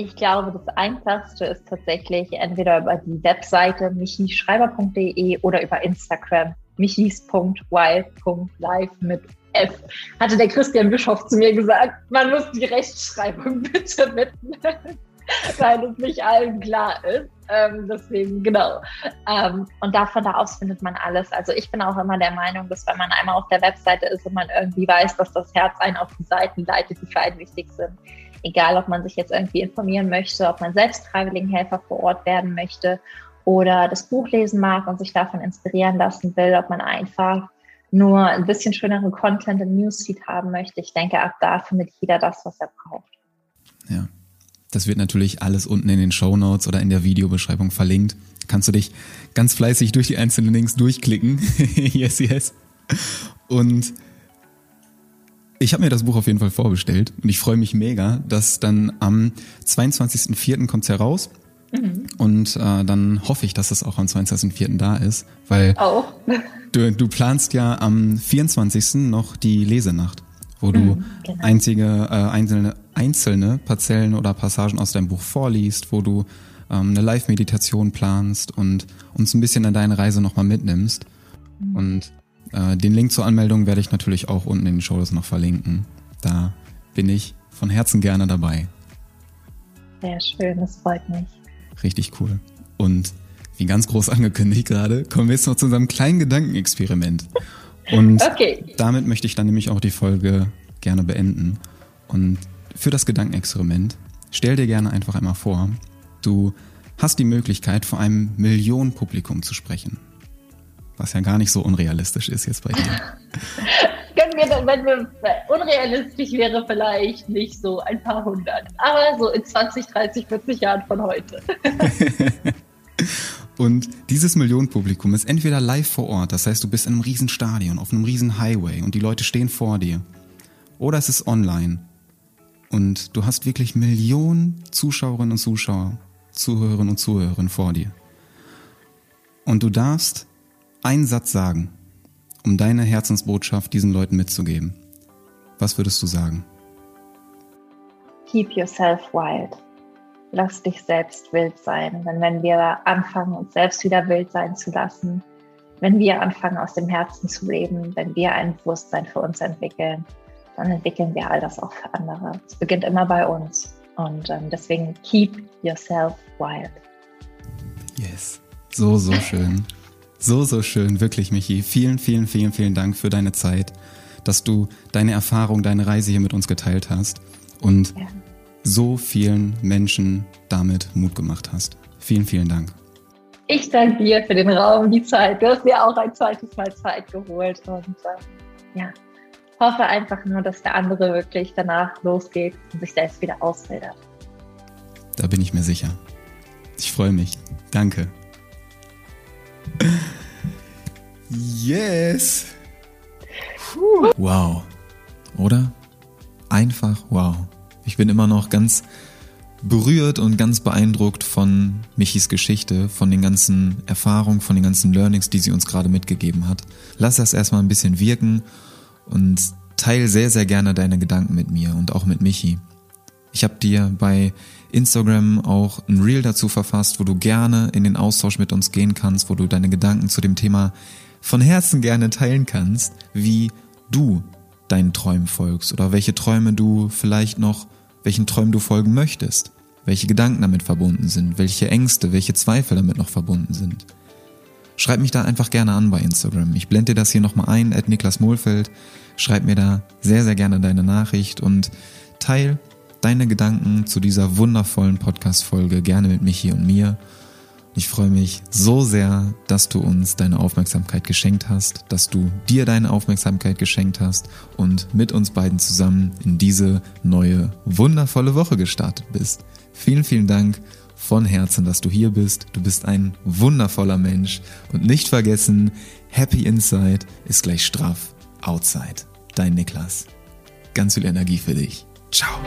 Ich glaube, das Einfachste ist tatsächlich entweder über die Webseite michischreiber.de oder über Instagram michis.wild.live mit F. Hatte der Christian Bischof zu mir gesagt, man muss die Rechtschreibung bitte mitnehmen. weil es nicht allen klar ist. Ähm, deswegen, genau. Ähm, und davon da aus findet man alles. Also ich bin auch immer der Meinung, dass wenn man einmal auf der Webseite ist und man irgendwie weiß, dass das Herz einen auf die Seiten leitet, die für einen wichtig sind. Egal, ob man sich jetzt irgendwie informieren möchte, ob man selbst Freiwilligenhelfer vor Ort werden möchte oder das Buch lesen mag und sich davon inspirieren lassen will, ob man einfach nur ein bisschen schöneren Content im Newsfeed haben möchte. Ich denke, ab da findet jeder das, was er braucht. Ja. Das wird natürlich alles unten in den Show Notes oder in der Videobeschreibung verlinkt. Kannst du dich ganz fleißig durch die einzelnen Links durchklicken. yes, yes. Und ich habe mir das Buch auf jeden Fall vorbestellt und ich freue mich mega, dass dann am 22.04. kommt es heraus. Mhm. Und äh, dann hoffe ich, dass es auch am 22.04. da ist, weil auch. Du, du planst ja am 24. noch die Lesenacht, wo du mhm, genau. einzige, äh, einzelne, einzelne Parzellen oder Passagen aus deinem Buch vorliest, wo du ähm, eine Live-Meditation planst und uns ein bisschen an deine Reise nochmal mitnimmst. Mhm. Und äh, den Link zur Anmeldung werde ich natürlich auch unten in den Shows noch verlinken. Da bin ich von Herzen gerne dabei. Sehr schön, das freut mich. Richtig cool. Und wie ganz groß angekündigt gerade, kommen wir jetzt noch zu unserem kleinen Gedankenexperiment. Und okay. damit möchte ich dann nämlich auch die Folge gerne beenden. Und für das Gedankenexperiment stell dir gerne einfach einmal vor, du hast die Möglichkeit, vor einem Millionenpublikum zu sprechen. Was ja gar nicht so unrealistisch ist jetzt bei dir. Können wir wenn wir unrealistisch wäre, vielleicht nicht so ein paar hundert, aber so in 20, 30, 40 Jahren von heute. Und dieses Millionenpublikum ist entweder live vor Ort, das heißt, du bist in einem riesen Stadion, auf einem riesen Highway und die Leute stehen vor dir. Oder es ist online und du hast wirklich Millionen Zuschauerinnen und Zuschauer, Zuhörerinnen und Zuhörerinnen vor dir. Und du darfst einen Satz sagen, um deine Herzensbotschaft diesen Leuten mitzugeben. Was würdest du sagen? Keep yourself wild lass dich selbst wild sein. Denn wenn wir anfangen, uns selbst wieder wild sein zu lassen, wenn wir anfangen, aus dem Herzen zu leben, wenn wir ein Bewusstsein für uns entwickeln, dann entwickeln wir all das auch für andere. Es beginnt immer bei uns. Und ähm, deswegen keep yourself wild. Yes. So, so schön. So, so schön. Wirklich, Michi. Vielen, vielen, vielen, vielen Dank für deine Zeit, dass du deine Erfahrung, deine Reise hier mit uns geteilt hast. Und ja so vielen Menschen damit Mut gemacht hast. Vielen, vielen Dank. Ich danke dir für den Raum, die Zeit. Du hast mir auch ein zweites Mal Zeit geholt und äh, ja, hoffe einfach nur, dass der andere wirklich danach losgeht und sich selbst wieder ausbildet. Da bin ich mir sicher. Ich freue mich. Danke. Yes. Puh. Wow. Oder? Einfach wow. Ich bin immer noch ganz berührt und ganz beeindruckt von Michis Geschichte, von den ganzen Erfahrungen, von den ganzen Learnings, die sie uns gerade mitgegeben hat. Lass das erstmal ein bisschen wirken und teil sehr, sehr gerne deine Gedanken mit mir und auch mit Michi. Ich habe dir bei Instagram auch ein Reel dazu verfasst, wo du gerne in den Austausch mit uns gehen kannst, wo du deine Gedanken zu dem Thema von Herzen gerne teilen kannst, wie du deinen Träumen folgst oder welche Träume du vielleicht noch welchen Träumen du folgen möchtest, welche Gedanken damit verbunden sind, welche Ängste, welche Zweifel damit noch verbunden sind. Schreib mich da einfach gerne an bei Instagram. Ich blende dir das hier nochmal ein, at Niklas Mohlfeld. Schreib mir da sehr, sehr gerne deine Nachricht und teil deine Gedanken zu dieser wundervollen Podcast-Folge gerne mit Michi und mir. Ich freue mich so sehr, dass du uns deine Aufmerksamkeit geschenkt hast, dass du dir deine Aufmerksamkeit geschenkt hast und mit uns beiden zusammen in diese neue, wundervolle Woche gestartet bist. Vielen, vielen Dank von Herzen, dass du hier bist. Du bist ein wundervoller Mensch und nicht vergessen, Happy Inside ist gleich straff Outside. Dein Niklas. Ganz viel Energie für dich. Ciao.